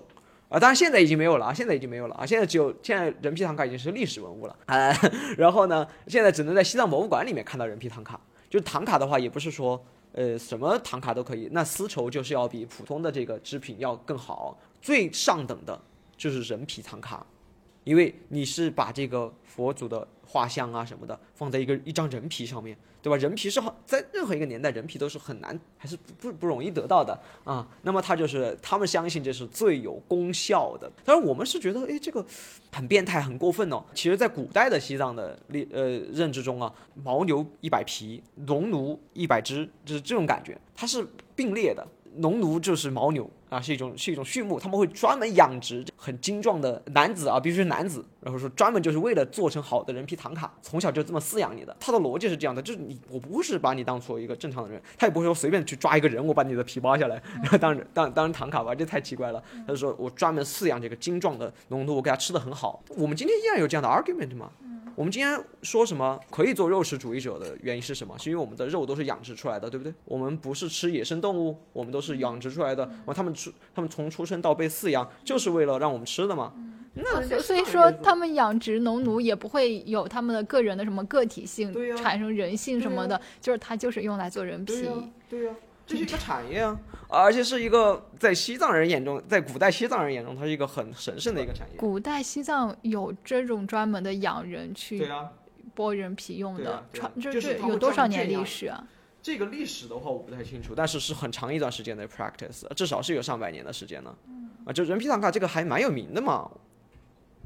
啊，当然现在已经没有了啊，现在已经没有了啊，现在只有现在人皮唐卡已经是历史文物了啊。然后呢，现在只能在西藏博物馆里面看到人皮唐卡。就是唐卡的话，也不是说呃什么唐卡都可以，那丝绸就是要比普通的这个织品要更好，最上等的就是人皮唐卡，因为你是把这个佛祖的画像啊什么的放在一个一张人皮上面，对吧？人皮是很在任何一个年代，人皮都是很难，还是不不不容易得到的啊。那么他就是他们相信这是最有功效的，当然我们是觉得，哎，这个很变态，很过分哦。其实，在古代的西藏的历呃认知中啊，牦牛一百匹，农奴一百只，就是这种感觉，它是并列的。农奴就是牦牛啊，是一种是一种畜牧，他们会专门养殖很精壮的男子啊，必须是男子，然后说专门就是为了做成好的人皮唐卡，从小就这么饲养你的。他的逻辑是这样的，就是你我不是把你当做一个正常的人，他也不会说随便去抓一个人，我把你的皮扒下来，然后当当当唐卡吧，这太奇怪了。他就说我专门饲养这个精壮的农奴，我给他吃的很好。我们今天依然有这样的 argument 吗？我们今天说什么可以做肉食主义者的原因是什么？是因为我们的肉都是养殖出来的，对不对？我们不是吃野生动物，我们都是养殖出来的。他们出，他们从出生到被饲养，就是为了让我们吃的嘛。那
所以说，他们养殖农奴也不会有他们的个人的什么个体性，产生人性什么的，就是他就是用来做人皮。
对呀。这是一个产业啊，而且是一个在西藏人眼中，在古代西藏人眼中，它是一个很神圣的一个产业。
古代西藏有这种专门的养人去剥人皮用的，传
这
这有多少年历史啊？
这个历史的话我不太清楚，但是是很长一段时间的 practice，至少是有上百年的时间呢。啊，就人皮唐卡这个还蛮有名的嘛，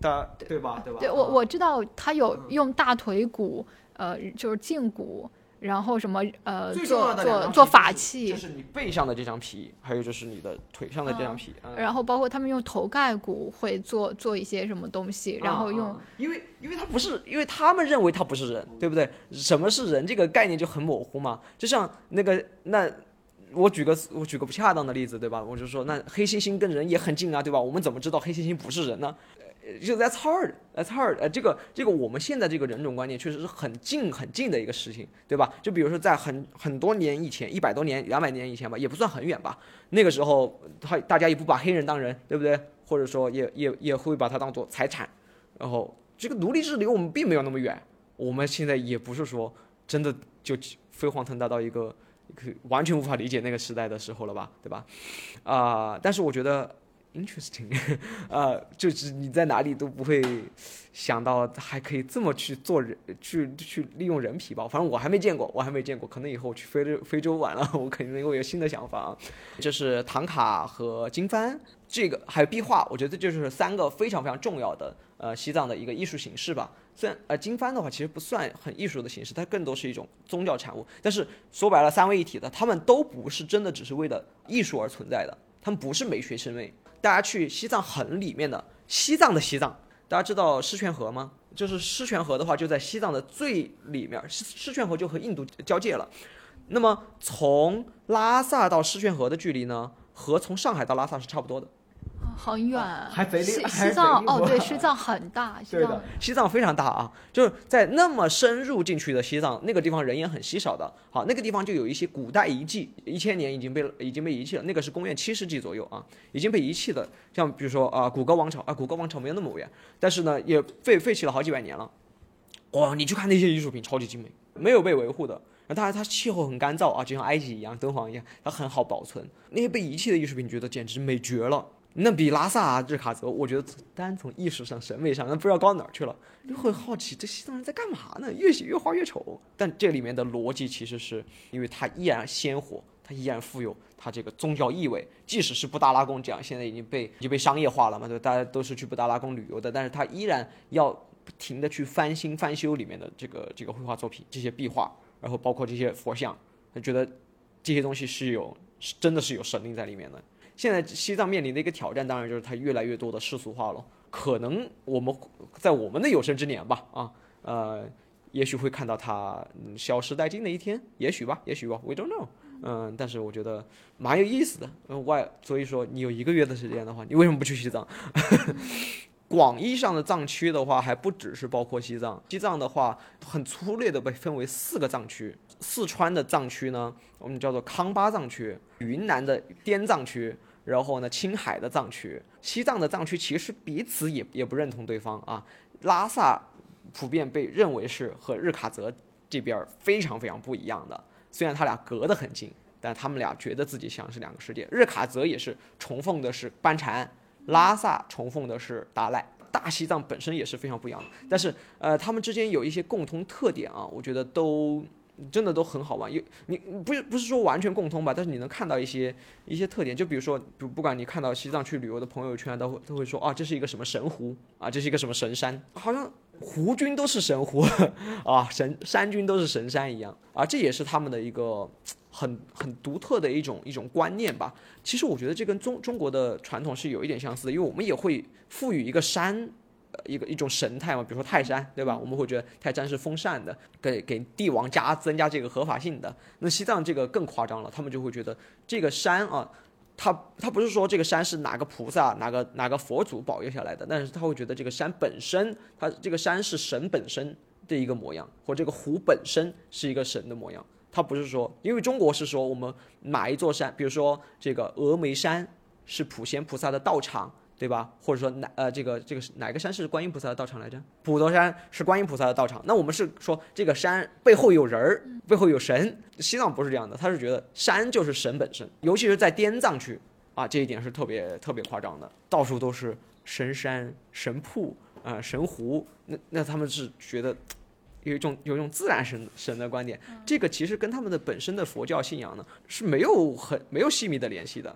的对吧？对吧？
对我我知道他有用大腿骨，呃，就是胫骨。然后什么呃，做做做法器，
就是你背上的这张皮，还有就是你的腿上的这张皮。
然后包括他们用头盖骨会做做一些什么东西，然后用，
因为因为他不是，因为他们认为他不是人，对不对？什么是人这个概念就很模糊嘛。就像那个那，我举个我举个不恰当的例子，对吧？我就说那黑猩猩跟人也很近啊，对吧？我们怎么知道黑猩猩不是人呢？就 That's hard, That's hard。呃，这个这个我们现在这个人种观念确实是很近很近的一个事情，对吧？就比如说在很很多年以前，一百多年、两百年以前吧，也不算很远吧。那个时候，他大家也不把黑人当人，对不对？或者说也也也会把它当做财产。然后这个奴隶制离我们并没有那么远，我们现在也不是说真的就飞黄腾达到一个完全无法理解那个时代的时候了吧，对吧？啊，但是我觉得。Interesting，呃，就是你在哪里都不会想到还可以这么去做人，去去利用人皮吧。反正我还没见过，我还没见过。可能以后我去非洲非洲玩了，我肯定会有新的想法啊。就是唐卡和经幡，这个还有壁画，我觉得这就是三个非常非常重要的呃西藏的一个艺术形式吧。虽然呃经幡的话其实不算很艺术的形式，它更多是一种宗教产物。但是说白了，三位一体的，他们都不是真的只是为了艺术而存在的，他们不是美学审美。大家去西藏很里面的西藏的西藏，大家知道狮泉河吗？就是狮泉河的话，就在西藏的最里面，狮狮泉河就和印度交界了。那么从拉萨到狮泉河的距离呢，和从上海到拉萨是差不多的。
很远，
还贼
西西藏哦，对，西藏很大，
对的，西藏非常大啊，就是在那么深入进去的西藏那个地方人也很稀少的，好，那个地方就有一些古代遗迹，一千年已经被已经被遗弃了，那个是公元七世纪左右啊，已经被遗弃的，像比如说啊，古格王朝啊，古格王朝没有那么远，但是呢也废废弃了好几百年了，哇，你去看那些艺术品超级精美，没有被维护的，它它气候很干燥啊，就像埃及一样，敦煌一样，它很好保存，那些被遗弃的艺术品觉得简直美绝了。那比拉萨、日喀则，我觉得单从艺术上、审美上，那不知道高到哪儿去了。就会好奇，这西藏人在干嘛呢？越写越画越丑。但这里面的逻辑其实是，因为它依然鲜活，它依然富有它这个宗教意味。即使是布达拉宫这样，现在已经被已经被商业化了嘛，对大家都是去布达拉宫旅游的，但是它依然要不停的去翻新翻修里面的这个这个绘画作品，这些壁画，然后包括这些佛像，他觉得这些东西是有，是真的是有神灵在里面的。现在西藏面临的一个挑战，当然就是它越来越多的世俗化了。可能我们在我们的有生之年吧，啊，呃，也许会看到它消失殆尽的一天，也许吧，也许吧，We don't know。嗯，但是我觉得蛮有意思的。嗯，外，所以说你有一个月的时间的话，你为什么不去西藏？广义上的藏区的话，还不只是包括西藏。西藏的话，很粗略的被分为四个藏区。四川的藏区呢，我们叫做康巴藏区；云南的滇藏区。然后呢，青海的藏区、西藏的藏区其实彼此也也不认同对方啊。拉萨普遍被认为是和日喀则这边非常非常不一样的，虽然他俩隔得很近，但他们俩觉得自己像是两个世界。日喀则也是崇奉的是班禅，拉萨崇奉的是达赖。大西藏本身也是非常不一样的，但是呃，他们之间有一些共同特点啊，我觉得都真的都很好玩。有你不是不是说完全共通吧，但是你能看到一些一些特点，就比如说不不管你看到西藏去旅游的朋友圈，都会都会说啊，这是一个什么神湖啊，这是一个什么神山，好像湖君都是神湖 啊，神山君都是神山一样啊，这也是他们的一个。很很独特的一种一种观念吧。其实我觉得这跟中中国的传统是有一点相似的，因为我们也会赋予一个山，一个一种神态嘛，比如说泰山，对吧？我们会觉得泰山是封禅的，给给帝王加增加这个合法性的。那西藏这个更夸张了，他们就会觉得这个山啊，他他不是说这个山是哪个菩萨、哪个哪个佛祖保佑下来的，但是他会觉得这个山本身，它这个山是神本身的一个模样，或这个湖本身是一个神的模样。它不是说，因为中国是说我们哪一座山，比如说这个峨眉山是普贤菩萨的道场，对吧？或者说哪呃这个这个哪个山是观音菩萨的道场来着？普陀山是观音菩萨的道场。那我们是说这个山背后有人儿，背后有神。西藏不是这样的，他是觉得山就是神本身，尤其是在滇藏区啊，这一点是特别特别夸张的，到处都是神山、神瀑啊、神湖。那那他们是觉得。有一种有一种自然神神的观点，这个其实跟他们的本身的佛教信仰呢是没有很没有细密的联系的，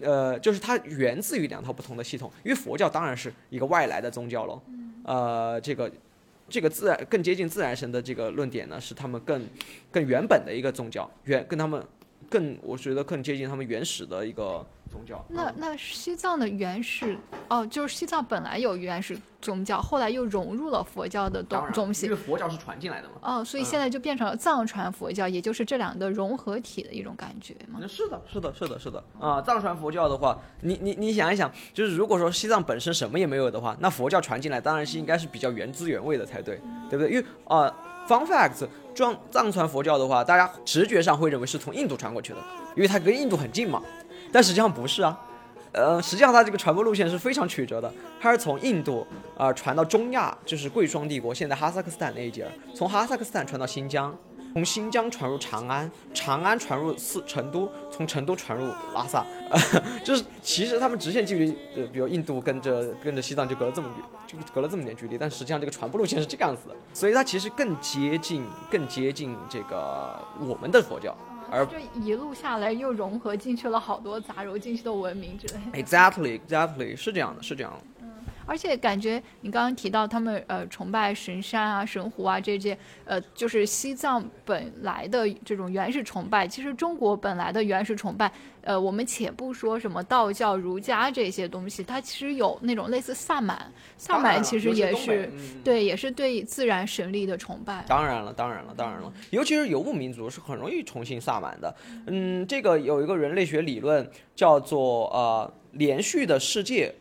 呃，就是它源自于两套不同的系统，因为佛教当然是一个外来的宗教喽，呃，这个这个自然更接近自然神的这个论点呢，是他们更更原本的一个宗教，原跟他们更我觉得更接近他们原始的一个。宗教
那那西藏的原始哦，就是西藏本来有原始宗教，后来又融入了佛教的东东西，
因为佛教是传进来的嘛。
哦，所以现在就变成了藏传佛教，也就是这两个融合体的一种感觉嘛。
是的，是的，是的，是的啊！藏传佛教的话，你你你想一想，就是如果说西藏本身什么也没有的话，那佛教传进来当然是应该是比较原汁原味的才对，对不对？因为啊，fun fact，藏藏传佛教的话，大家直觉上会认为是从印度传过去的，因为它跟印度很近嘛。但实际上不是啊，呃，实际上它这个传播路线是非常曲折的，它是从印度啊传到中亚，就是贵霜帝国，现在哈萨克斯坦那一截，从哈萨克斯坦传到新疆，从新疆传入长安，长安传入四成都，从成都传入拉萨，就是其实他们直线距离，呃，比如印度跟着跟着西藏就隔了这么远，就隔了这么点距离，但实际上这个传播路线是这个样子的，所以它其实更接近更接近这个我们的佛教。而
这一路下来，又融合进去了好多杂糅进去的文明之类。
Exactly, exactly，是这样的，是这样的。
而且感觉你刚刚提到他们呃崇拜神山啊、神湖啊这些，呃，就是西藏本来的这种原始崇拜。其实中国本来的原始崇拜，呃，我们且不说什么道教、儒家这些东西，它其实有那种类似萨满，萨满其实也是对，也是对自然神力的崇拜。
当然了，当然了，当然了，尤其是游牧民族是很容易崇信萨满的。嗯，这个有一个人类学理论叫做呃连续的世界。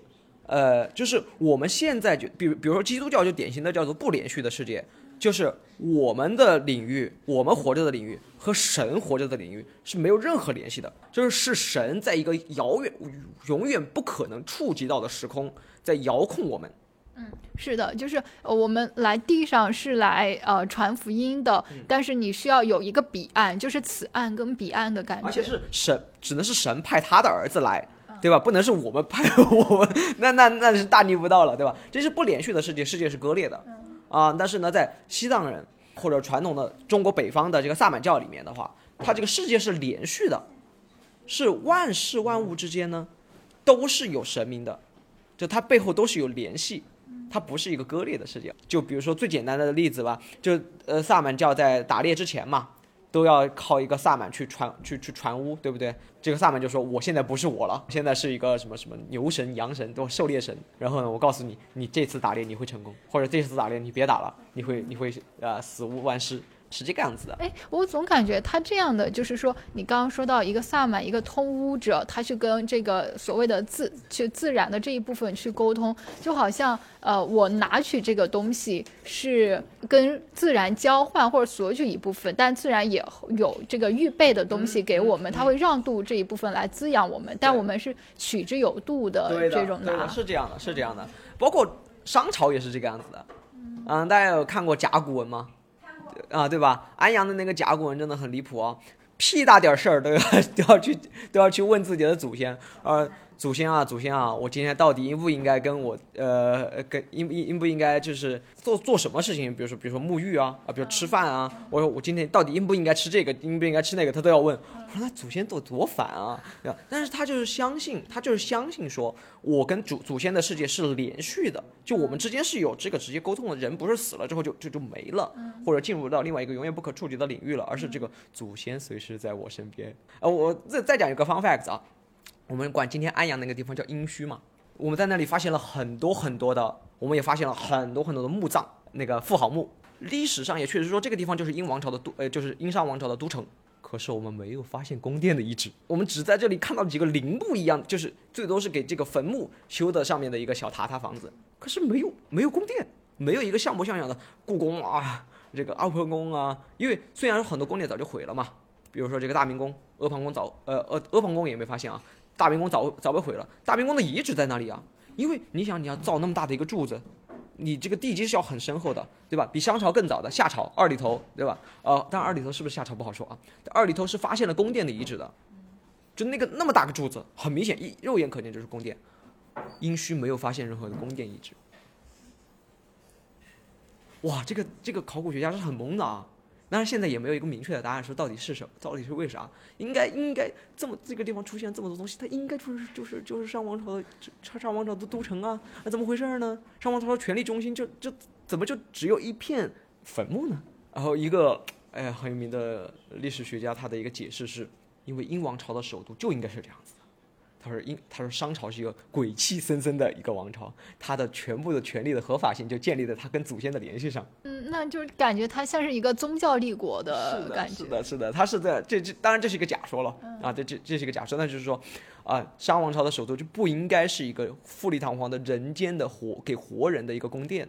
呃，就是我们现在就，比如比如说基督教就典型的叫做不连续的世界，就是我们的领域，我们活着的领域和神活着的领域是没有任何联系的，就是是神在一个遥远、永远不可能触及到的时空在遥控我们。
嗯，是的，就是我们来地上是来呃传福音的，但是你需要有一个彼岸，就是此岸跟彼岸的感觉，
而且是神，只能是神派他的儿子来。对吧？不能是我们拍 我们，那那那是大逆不道了，对吧？这是不连续的世界，世界是割裂的，啊。但是呢，在西藏人或者传统的中国北方的这个萨满教里面的话，它这个世界是连续的，是万事万物之间呢都是有神明的，就它背后都是有联系，它不是一个割裂的世界。就比如说最简单的例子吧，就呃萨满教在打猎之前嘛。都要靠一个萨满去传去去传巫，对不对？这个萨满就说：“我现在不是我了，现在是一个什么什么牛神、羊神，都狩猎神。然后呢，我告诉你，你这次打猎你会成功，或者这次打猎你别打了，你会你会呃死无完尸。”是这个样子的。
哎，我总感觉他这样的，就是说，你刚刚说到一个萨满，一个通巫者，他去跟这个所谓的自去自然的这一部分去沟通，就好像呃，我拿取这个东西是跟自然交换或者索取一部分，但自然也有这个预备的东西给我们，他会让渡这一部分来滋养我们，但我们是取之有度的这种
拿。是这样的，是这样的。包括商朝也是这个样子的。嗯，大家有看过甲骨文吗？啊，对吧？安阳的那个甲骨文真的很离谱啊，屁大点事儿都要 都要去都要去问自己的祖先。呃，祖先啊，祖先啊，我今天到底应不应该跟我呃跟应不应应不应该就是做做什么事情？比如说比如说沐浴啊啊，比如吃饭啊，我说我今天到底应不应该吃这个，应不应该吃那个，他都要问。我说那祖先多多烦啊，对吧？但是他就是相信，他就是相信说，我跟祖祖先的世界是连续的，就我们之间是有这个直接沟通的。人不是死了之后就就就没了，或者进入到另外一个永远不可触及的领域了，而是这个祖先随时在我身边。呃，我再再讲一个 fun fact 啊，我们管今天安阳那个地方叫殷墟嘛，我们在那里发现了很多很多的，我们也发现了很多很多的墓葬，那个富豪墓。历史上也确实说这个地方就是殷王朝的都，呃，就是殷商王朝的都城。可是我们没有发现宫殿的遗址，我们只在这里看到几个陵墓一样，就是最多是给这个坟墓修的上面的一个小塔塔房子。可是没有没有宫殿，没有一个像模像样的故宫啊，这个阿房宫啊。因为虽然很多宫殿早就毁了嘛，比如说这个大明宫、阿房宫早，呃呃阿房宫也没发现啊，大明宫早早被毁了。大明宫的遗址在哪里啊？因为你想你要造那么大的一个柱子。你这个地基是要很深厚的，对吧？比商朝更早的夏朝二里头，对吧？呃，但二里头是不是夏朝不好说啊？二里头是发现了宫殿的遗址的，就那个那么大个柱子，很明显一肉眼可见就是宫殿。殷墟没有发现任何的宫殿遗址。哇，这个这个考古学家是很懵的啊！当然现在也没有一个明确的答案，说到底是什么，到底是为啥？应该应该这么这个地方出现这么多东西，它应该就是就是就是商王朝的商商王朝的都城啊？那怎么回事呢？商王朝的权力中心就就怎么就只有一片坟墓呢？然后一个哎很有名的历史学家他的一个解释是，因为殷王朝的首都就应该是这样子。他说：“因，他说商朝是一个鬼气森森的一个王朝，他的全部的权力的合法性就建立在他跟祖先的联系上。
嗯，那就感觉他像是一个宗教立国的感觉。
是的，是的，他是在这这，当然这是一个假说了啊，这这这是一个假说，那就是说，啊，商王朝的首都就不应该是一个富丽堂皇的人间的活给活人的一个宫殿，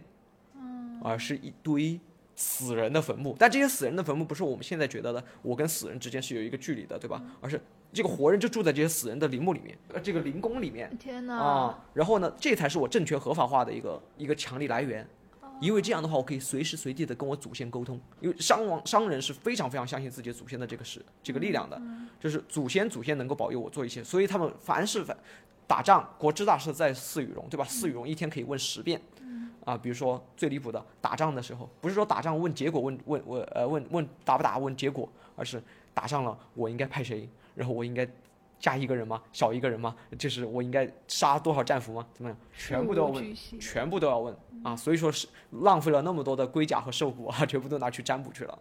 嗯，而是一堆死人的坟墓。但这些死人的坟墓不是我们现在觉得的，我跟死人之间是有一个距离的，对吧？而是。”这个活人就住在这些死人的陵墓里面，呃，这个陵宫里面。
天哪！
啊，然后呢，这才是我政权合法化的一个一个强力来源，因为这样的话，我可以随时随地的跟我祖先沟通。因为商王商人是非常非常相信自己祖先的这个是这个力量的，就是祖先祖先能够保佑我做一些，所以他们凡是反打仗，国之大事在祀与戎，对吧？祀与戎一天可以问十遍，啊，比如说最离谱的打仗的时候，不是说打仗问结果问问问呃问问打不打问结果，而是打仗了我应该派谁。然后我应该加一个人吗？少一个人吗？就是我应该杀多少战俘吗？怎么样？全部都要问，全部都要问啊！所以说是浪费了那么多的龟甲和兽骨啊，全部都拿去占卜去了。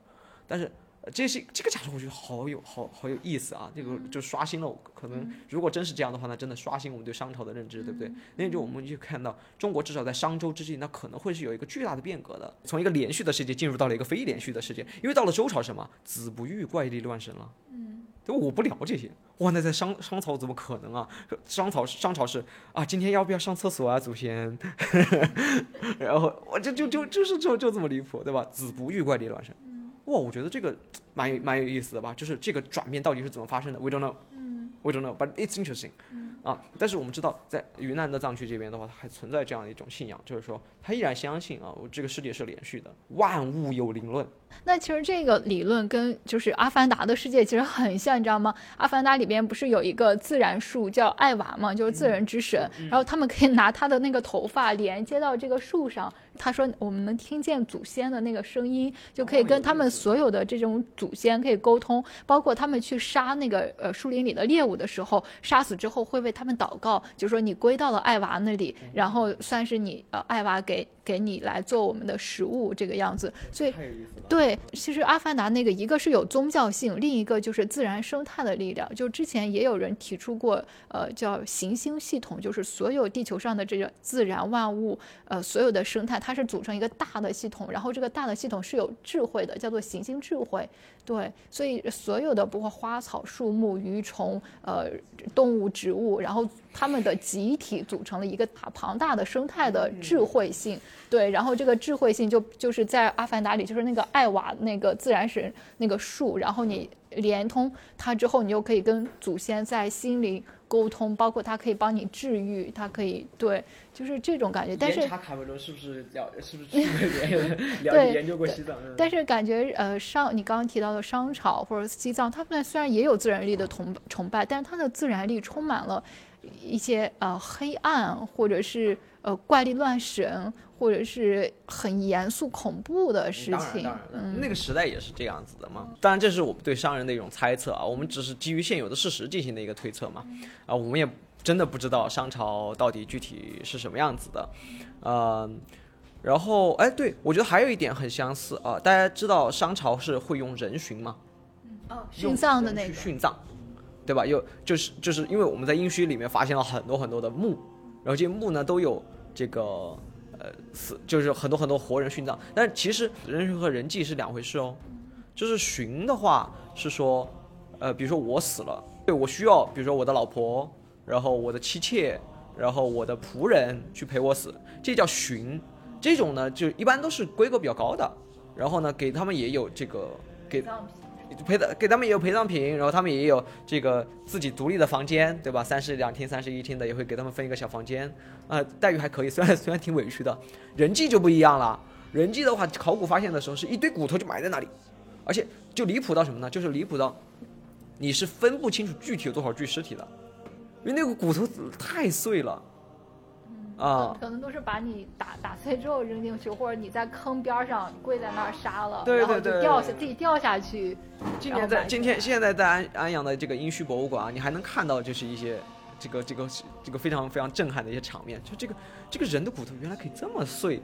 但是这是这个假设，我觉得好有好好有意思啊！这个就刷新了，可能如果真是这样的话，那真的刷新我们对商朝的认知，对不对？那就我们就看到中国至少在商周之际，那可能会是有一个巨大的变革的，从一个连续的世界进入到了一个非连续的世界。因为到了周朝什么子不育，怪力乱神了。嗯，对我不聊这些，哇，那在商商朝怎么可能啊？商朝商朝是啊，今天要不要上厕所啊，祖先？然后我就就就就是就就这么离谱，对吧？子不欲怪力乱神，哇，我觉得这个蛮有蛮有意思的吧？就是这个转变到底是怎么发生的？We don't know，We don't know，but it's interesting。啊，但是我们知道，在云南的藏区这边的话，它还存在这样的一种信仰，就是说，他依然相信啊，我这个世界是连续的，万物有灵论。
那其实这个理论跟就是《阿凡达》的世界其实很像，你知道吗？《阿凡达》里边不是有一个自然树叫艾娃嘛，就是自然之神，然后他们可以拿他的那个头发连接到这个树上。他说我们能听见祖先的那个声音，就可以跟他们所有的这种祖先可以沟通，包括他们去杀那个呃树林里的猎物的时候，杀死之后会为他们祷告，就说你归到了艾娃那里，然后算是你呃艾娃给。给你来做我们的食物，这个样子，所以对，其实阿凡达那个一个是有宗教性，另一个就是自然生态的力量。就之前也有人提出过，呃，叫行星系统，就是所有地球上的这个自然万物，呃，所有的生态，它是组成一个大的系统，然后这个大的系统是有智慧的，叫做行星智慧。对，所以所有的包括花草树木、鱼虫、呃，动物、植物，然后它们的集体组成了一个大庞大的生态的智慧性。对，然后这个智慧性就就是在《阿凡达》里，就是那个艾瓦那个自然神那个树，然后你连通它之后，你就可以跟祖先在心灵沟通，包括它可以帮你治愈，它可以对，就是这种感觉。但是
查卡梅隆是不是了？是不是去那边了解研究过西藏？
但是感觉呃，商你刚刚提到的商朝或者西藏，他们虽然也有自然力的崇崇拜，但是它的自然力充满了。一些呃黑暗，或者是呃怪力乱神，或者是很严肃恐怖的事情。嗯，
那个时代也是这样子的嘛。当然，这是我们对商人的一种猜测啊，我们只是基于现有的事实进行的一个推测嘛。啊，我们也真的不知道商朝到底具体是什么样子的，呃。然后，哎，对我觉得还有一点很相似啊，大家知道商朝是会用人殉吗？
哦，殉葬的那个。
殉葬，对吧？又就是就是因为我们在殷墟里面发现了很多很多的墓，然后这些墓呢都有这个呃死，就是很多很多活人殉葬。但其实人殉和人祭是两回事哦。就是殉的话是说，呃，比如说我死了，对我需要，比如说我的老婆，然后我的妻妾，然后我的仆人去陪我死，这叫殉。这种呢，就一般都是规格比较高的，然后呢，给他们也有这个给陪的给他们也有陪葬品，然后他们也有这个自己独立的房间，对吧？三室两厅、三室一厅的也会给他们分一个小房间，啊，待遇还可以，虽 然虽然挺委屈的。人祭就不一样了，人祭的话，考古发现的时候是一堆骨头就埋在那里，而且就离谱到什么呢？就是离谱到你是分不清楚具体有多少具尸体的，因为那个骨头太碎了。啊，
可能都是把你打打碎之后扔进去，或者你在坑边上跪在那儿杀了，
然
后就掉下自己掉下去。
今年在今天现在在安安阳的这个殷墟博物馆啊，你还能看到就是一些这个这个这个非常非常震撼的一些场面，就这个这个人的骨头原来可以这么碎，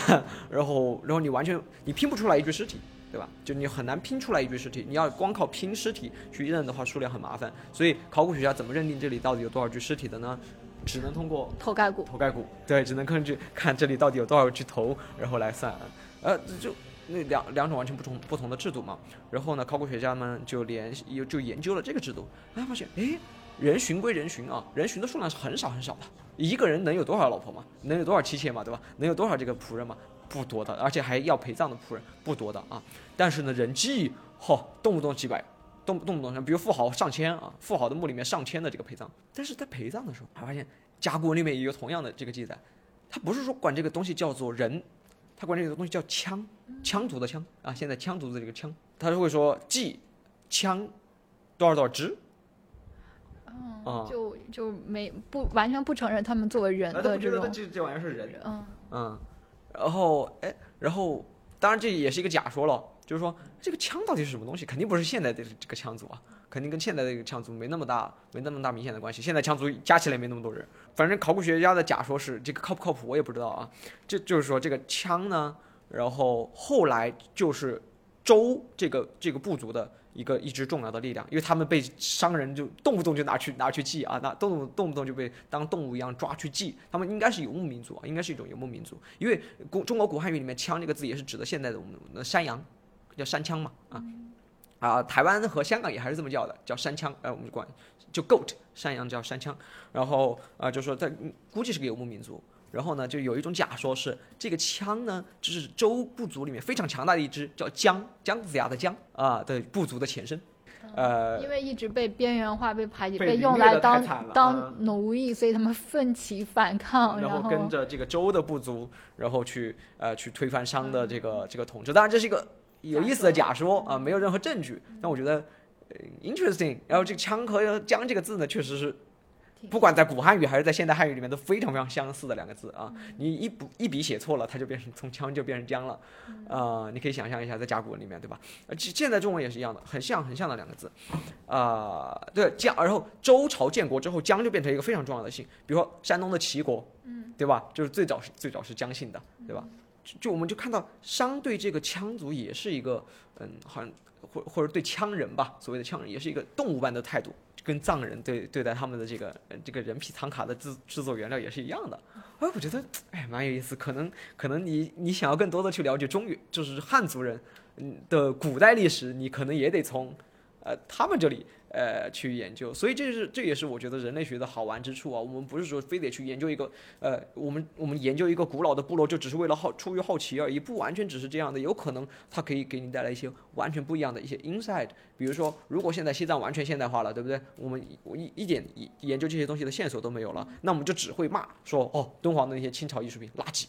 然后然后你完全你拼不出来一具尸体，对吧？就你很难拼出来一具尸体，你要光靠拼尸体去认的话，数量很麻烦。所以考古学家怎么认定这里到底有多少具尸体的呢？只能通过
头盖骨，
头盖骨，对，只能根据看这里到底有多少具头，然后来算，呃，就那两两种完全不同不同的制度嘛。然后呢，考古学家们就联系，就研究了这个制度，哎，发现，哎，人寻归人寻啊，人寻的数量是很少很少的，一个人能有多少老婆嘛？能有多少妻妾嘛？对吧？能有多少这个仆人嘛？不多的，而且还要陪葬的仆人不多的啊。但是呢，人祭，嚯，动不动几百。动动不动像比如富豪上千啊，富豪的墓里面上千的这个陪葬，但是在陪葬的时候，还发现甲骨文里面也有同样的这个记载，他不是说管这个东西叫做人，他管这个东西叫枪，枪族的枪啊，现在枪族的这个枪，他就会说祭枪多少多少只，
嗯，就就没不完全不承认他们作为人的这种，
这这玩意儿是人，嗯。嗯，然后哎，然后当然这也是一个假说了。就是说，这个枪到底是什么东西？肯定不是现代的这个枪族啊，肯定跟现代的这个枪族没那么大、没那么大明显的关系。现在枪族加起来没那么多人，反正考古学家的假说是这个靠不靠谱我也不知道啊。这就是说，这个枪呢，然后后来就是周这个这个部族的一个一支重要的力量，因为他们被商人就动不动就拿去拿去祭啊，那动动不动就被当动物一样抓去祭。他们应该是游牧民族啊，应该是一种游牧民族，因为古中国古汉语里面“枪”这个字也是指的现在的我们的山羊。叫山枪嘛，啊，啊，台湾和香港也还是这么叫的，叫山枪，呃，我们管就 goat 山羊叫山枪，然后啊，就说在估计是个游牧民族，然后呢，就有一种假说是这个枪呢，就是周部族里面非常强大的一支叫姜姜子牙的姜啊的部族的前身，呃，
因为一直被边缘化、被排挤、被用来当当奴役，所以他们奋起反抗，
然
后
跟着这个周的部族，然后去呃去推翻商的这个这个统治，当然这是一个。有意思的假说啊，没有任何证据，但我觉得 interesting。然后这个“枪”和“将”这个字呢，确实是不管在古汉语还是在现代汉语里面都非常非常相似的两个字啊。你一不一笔写错了，它就变成从“枪”就变成“江”了啊。你可以想象一下，在甲骨文里面，对吧？而现在中文也是一样的，很像很像的两个字啊。对，江。然后周朝建国之后，江就变成一个非常重要的姓，比如说山东的齐国，嗯，对吧？就是最早是最早是姜姓的，对吧？就我们就看到商对这个羌族也是一个，嗯，好像或或者对羌人吧，所谓的羌人也是一个动物般的态度，跟藏人对对待他们的这个这个人皮藏卡的制制作原料也是一样的。哎，我觉得哎蛮有意思，可能可能你你想要更多的去了解中原，就是汉族人嗯的古代历史，你可能也得从呃他们这里。呃，去研究，所以这是这也是我觉得人类学的好玩之处啊。我们不是说非得去研究一个，呃，我们我们研究一个古老的部落，就只是为了好出于好奇而已，不完全只是这样的。有可能它可以给你带来一些完全不一样的一些 insight。比如说，如果现在西藏完全现代化了，对不对？我们我一一点研究这些东西的线索都没有了，那我们就只会骂说，哦，敦煌的那些清朝艺术品垃圾，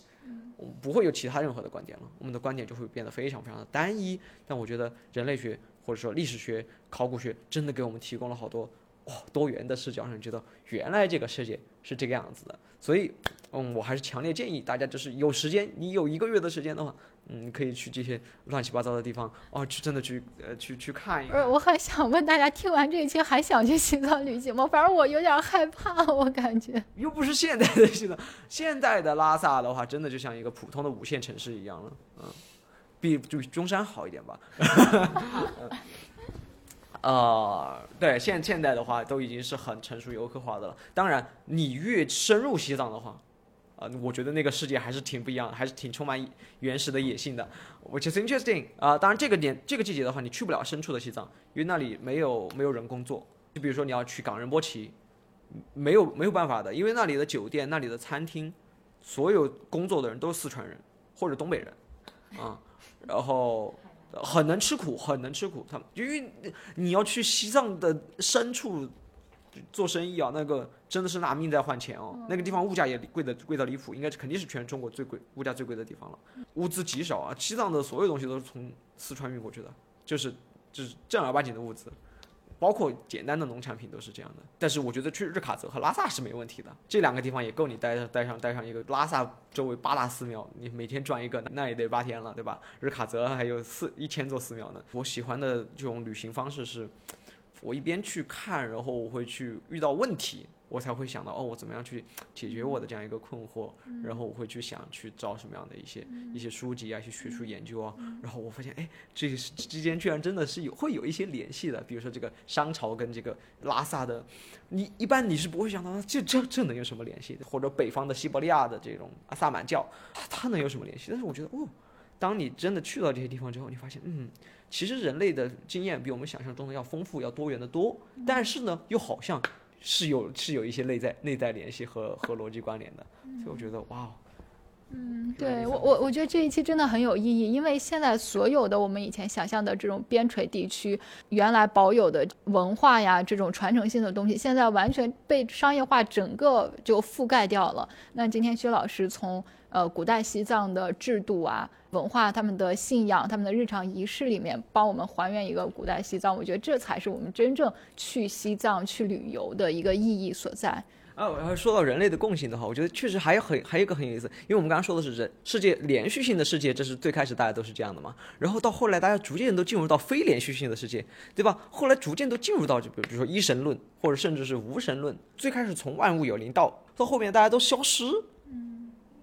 我们不会有其他任何的观点了。我们的观点就会变得非常非常的单一。但我觉得人类学。或者说历史学、考古学真的给我们提供了好多哇多元的视角你，觉得原来这个世界是这个样子的。所以，嗯，我还是强烈建议大家，就是有时间，你有一个月的时间的话，嗯，可以去这些乱七八糟的地方，哦，去真的去呃去去看一
不是，我很想问大家，听完这一期还想去西藏旅行吗？反正我有点害怕，我感觉。
又不是现代的西藏，现代的拉萨的话，真的就像一个普通的五线城市一样了，嗯，比就中山好一点吧。呃，对，现现代的话都已经是很成熟游客化的了。当然，你越深入西藏的话，啊、我觉得那个世界还是挺不一样的，还是挺充满原始的野性的，which is interesting 啊、当然，这个点这个季节的话，你去不了深处的西藏，因为那里没有没有人工作。就比如说你要去冈仁波齐，没有没有办法的，因为那里的酒店、那里的餐厅，所有工作的人都是四川人或者东北人，啊、然后很能吃苦，很能吃苦。他们因为你要去西藏的深处做生意啊，那个真的是拿命在换钱哦。那个地方物价也贵的贵到离谱，应该是肯定是全中国最贵、物价最贵的地方了。物资极少啊，西藏的所有东西都是从四川运过去的，就是就是正儿八经的物资。包括简单的农产品都是这样的，但是我觉得去日喀则和拉萨是没问题的，这两个地方也够你待待上待上一个。拉萨周围八大寺庙，你每天转一个，那也得八天了，对吧？日喀则还有四一千座寺庙呢。我喜欢的这种旅行方式是，我一边去看，然后我会去遇到问题，我才会想到哦，我怎么样去解决我的这样一个困惑，然后我会去想去找什么样的一些一些书籍啊，一些学术研究啊，然后我发现哎，这是之间居然真的是有会有一些联系的，比如说这个商朝跟这个拉萨的，你一般你是不会想到这这这能有什么联系的，或者北方的西伯利亚的这种阿萨满教，它它能有什么联系？但是我觉得哦，当你真的去到这些地方之后，你发现嗯。其实人类的经验比我们想象中的要丰富、要多元的多，但是呢，又好像是有是有一些内在内在联系和和逻辑关联的，所以我觉得哇哦，
嗯，对我我我觉得这一期真的很有意义，因为现在所有的我们以前想象的这种边陲地区原来保有的文化呀，这种传承性的东西，现在完全被商业化整个就覆盖掉了。那今天薛老师从呃古代西藏的制度啊、文化、他们的信仰、他们的日常仪式里面，帮我们还原一个古代西藏，我觉得这才是我们真正去西藏去旅游的一个意义所在。
啊，然后说到人类的共性的话，我觉得确实还有很还有一个很有意思，因为我们刚刚说的是人世界连续性的世界，这是最开始大家都是这样的嘛，然后到后来大家逐渐都进入到非连续性的世界，对吧？后来逐渐都进入到就比如比如说一神论，或者甚至是无神论，最开始从万物有灵到到后面大家都消失，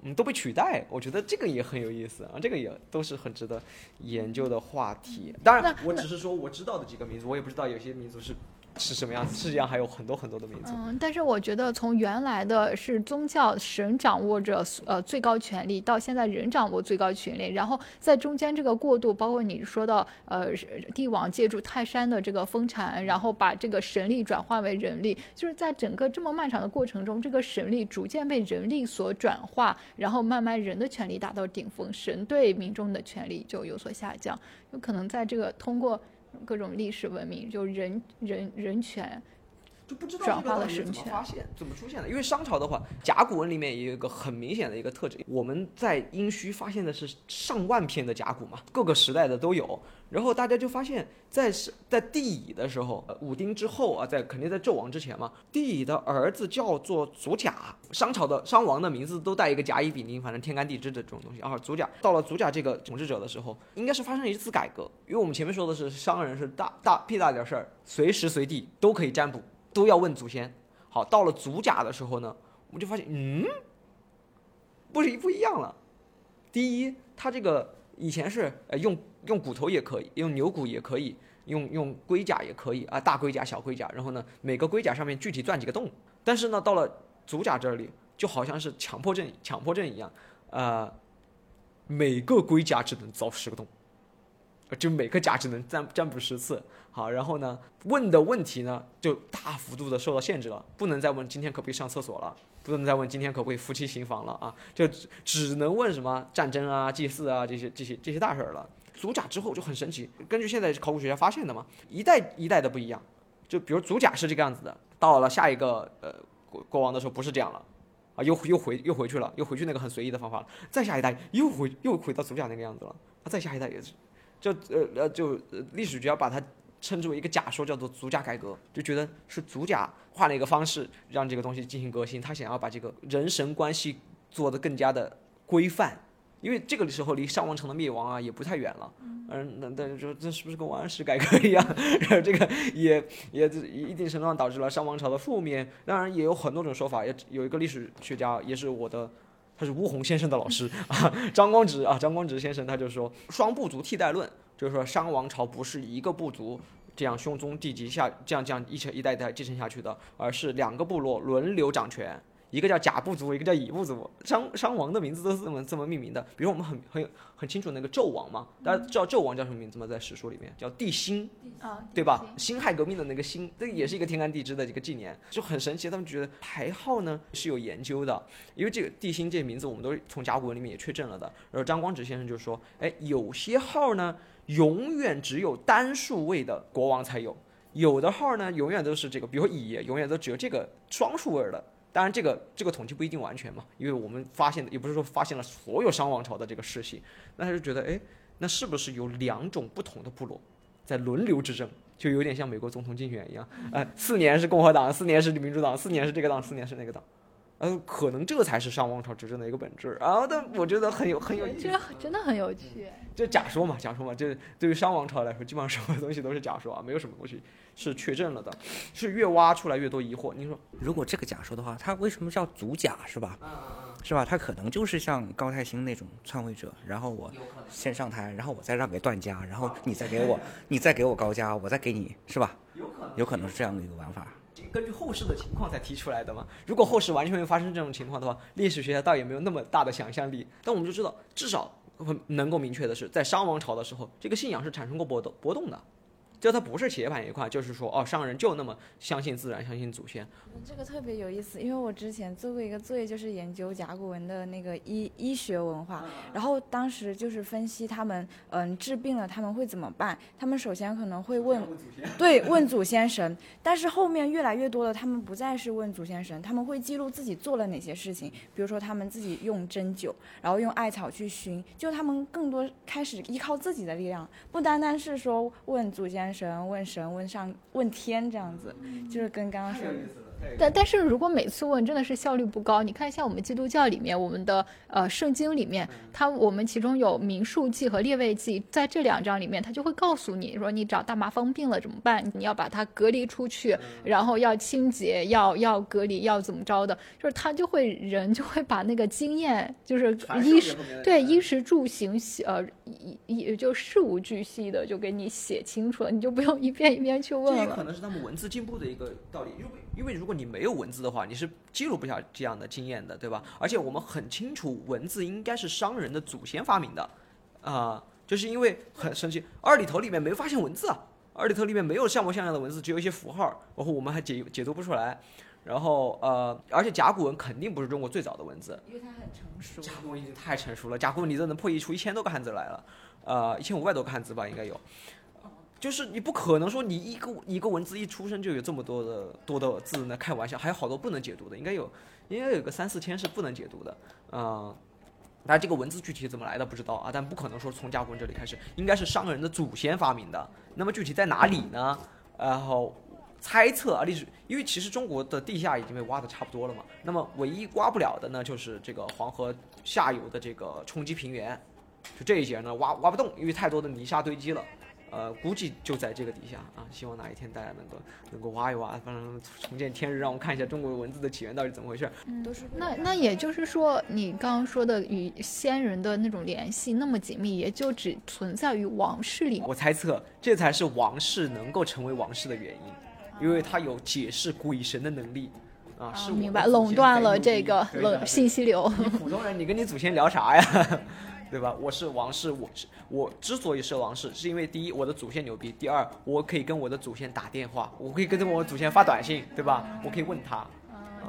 嗯，都被取代，我觉得这个也很有意思啊，这个也都是很值得研究的话题。当然，我只是说我知道的几个民族，我也不知道有些民族是是什么样子，世界上还有很多很多的民族。
嗯，但是我觉得从原来的是宗教神掌握着呃最高权力，到现在人掌握最高权力，然后在中间这个过渡，包括你说到呃帝王借助泰山的这个封禅，然后把这个神力转化为人力，就是在整个这么漫长的过程中，这个神力逐渐被人力所转化，然后慢慢人的权力达到顶峰，神对民众的权力就有所下降，有可能在这个通过。各种历史文明，就人人人权，
就不知道这个到底是
了
怎么发现、怎么出现的。因为商朝的话，甲骨文里面也有一个很明显的一个特征，我们在殷墟发现的是上万片的甲骨嘛，各个时代的都有。然后大家就发现在，是在帝乙的时候，呃武丁之后啊，在肯定在纣王之前嘛，帝乙的儿子叫做祖甲，商朝的商王的名字都带一个甲乙丙丁，反正天干地支的这种东西啊。祖甲到了祖甲这个统治者的时候，应该是发生了一次改革，因为我们前面说的是商人是大大屁大点事儿，随时随地都可以占卜，都要问祖先。好，到了祖甲的时候呢，我们就发现，嗯，不是不一样了。第一，它这个以前是呃用用骨头也可以，用牛骨也可以，用用龟甲也可以啊，大龟甲、小龟甲，然后呢，每个龟甲上面具体钻几个洞。但是呢，到了祖甲这里，就好像是强迫症、强迫症一样，呃，每个龟甲只能凿十个洞，就每个甲只能占占卜十次。好，然后呢，问的问题呢就大幅度的受到限制了，不能再问今天可不可以上厕所了，不能再问今天可不可以夫妻行房了啊，就只能问什么战争啊、祭祀啊这些这些这些大事儿了。祖甲之后就很神奇，根据现在考古学家发现的嘛，一代一代的不一样。就比如祖甲是这个样子的，到了下一个呃国国王的时候不是这样了，啊又又回又回去了，又回去那个很随意的方法了。再下一代又回又回到祖甲那个样子了，啊再下一代也是，就呃呃就呃历史学家把它称之为一个假说，叫做足甲改革，就觉得是足甲换了一个方式让这个东西进行革新，他想要把这个人神关系做得更加的规范。因为这个时候离商王朝的灭亡啊也不太远了，嗯，那但是说这是不是跟王安石改革一样？然后这个也也一定程度上导致了商王朝的覆灭。当然也有很多种说法，也有一个历史学家也是我的，他是巫洪先生的老师啊，张光直啊，张光直先生他就说双部族替代论，就是说商王朝不是一个部族这样兄宗弟及下这样这样一成一代一代继承下去的，而是两个部落轮流掌权。一个叫甲部族，一个叫乙部族。商商王的名字都是这么这么命名的。比如我们很很很清楚那个纣王嘛，大家知道纣王叫什么名字吗？在史书里面叫帝辛，
啊，
对吧？辛亥革命的那个辛，这也是一个天干地支的一个纪年，就很神奇。他们觉得排号呢是有研究的，因为这个帝辛这个名字我们都从甲骨文里面也确证了的。然后张光直先生就说，哎，有些号呢永远只有单数位的国王才有，有的号呢永远都是这个，比如乙，永远都只有这个双数位的。当然，这个这个统计不一定完全嘛，因为我们发现的也不是说发现了所有商王朝的这个世系，那他就觉得，哎，那是不是有两种不同的部落在轮流执政，就有点像美国总统竞选一样，哎，四年是共和党，四年是民主党，四年是这个党，四年是那个党，呃，可能这才是商王朝执政的一个本质。然后，但我觉得很有很有意思，
这个真的很有趣。
这假说嘛，假说嘛，这对于商王朝来说，基本上什么东西都是假说啊，没有什么东西是确证了的，是越挖出来越多疑惑。你说，
如果这个假说的话，他为什么叫祖甲是吧？是吧？他可能就是像高太兴那种篡位者，然后我先上台，然后我再让给段家，然后你再给 我，你再给我高家，我再给你，是吧？
有可能，
有可能是这样的一个玩法。
根据后世的情况才提出来的嘛。如果后世完全没有发生这种情况的话，历史学家倒也没有那么大的想象力。但我们就知道，至少能够明确的是，在商王朝的时候，这个信仰是产生过波动波动的。就它不是铁板一块，就是说哦，商人就那么相信自然，相信祖先。
这个特别有意思，因为我之前做过一个作业，就是研究甲骨文的那个医医学文化，然后当时就是分析他们，嗯，治病了他们会怎么办？他们首先可能会问，对，问祖先神。但是后面越来越多的，他们不再是问祖先神，他们会记录自己做了哪些事情，比如说他们自己用针灸，然后用艾草去熏，就他们更多开始依靠自己的力量，不单单是说问祖先。神问神问上问天这样子，就是跟刚刚说。
但但是如果每次问真的是效率不高，你看像我们基督教里面，我们的呃圣经里面，它我们其中有民数记和列位记，在这两章里面，它就会告诉你说你找大麻风病了怎么办？你要把它隔离出去，然后要清洁，要要隔离，要怎么着的？就是他就会人就会把那个经验，就是衣食对衣食住行呃一一就事无巨细的就给你写清楚了，你就不用一遍一遍去问了。
这也可能是他们文字进步的一个道理，因为因为如果你没有文字的话，你是记录不下这样的经验的，对吧？而且我们很清楚，文字应该是商人的祖先发明的，啊，就是因为很神奇，二里头里面没发现文字啊，二里头里面没有像模像样的文字，只有一些符号，然后我们还解解读不出来。然后呃，而且甲骨文肯定不是中国最早的文字，
因为它很成熟。
甲骨文已经太成熟了，甲骨文你都能破译出一千多个汉字来了，呃，一千五百多个汉字吧，应该有。就是你不可能说你一个一个文字一出生就有这么多的多的字呢，开玩笑，还有好多不能解读的，应该有，应该有个三四千是不能解读的，嗯，当然这个文字具体怎么来的不知道啊，但不可能说从甲骨文这里开始，应该是商人的祖先发明的，那么具体在哪里呢？然后猜测啊，历史，因为其实中国的地下已经被挖的差不多了嘛，那么唯一挖不了的呢，就是这个黄河下游的这个冲积平原，就这一节呢挖挖不动，因为太多的泥沙堆积了。呃，估计就在这个底下啊，希望哪一天大家能够能够挖一挖，反正重见天日，让我看一下中国文字的起源到底怎么回事。
嗯，都是。那那也就是说，你刚刚说的与先人的那种联系那么紧密，也就只存在于王室里。
我猜测，这才是王室能够成为王室的原因，因为他有解释鬼神的能力啊。是
明白，垄断了这个冷信息流。
普通人，你跟你祖先聊啥呀？对吧？我是王室，我是我之所以是王室，是因为第一，我的祖先牛逼；第二，我可以跟我的祖先打电话，我可以跟着我祖先发短信，对吧？我可以问他，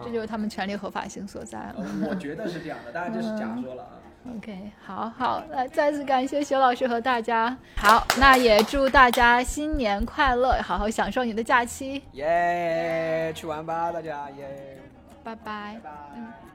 这就是他们权利合法性所在了。
我觉得是这样的，当然这是假说了啊。
OK，好好，那再次感谢薛老师和大家。好，那也祝大家新年快乐，好好享受你的假期。
耶，去玩吧，大家耶，
拜拜。
拜拜。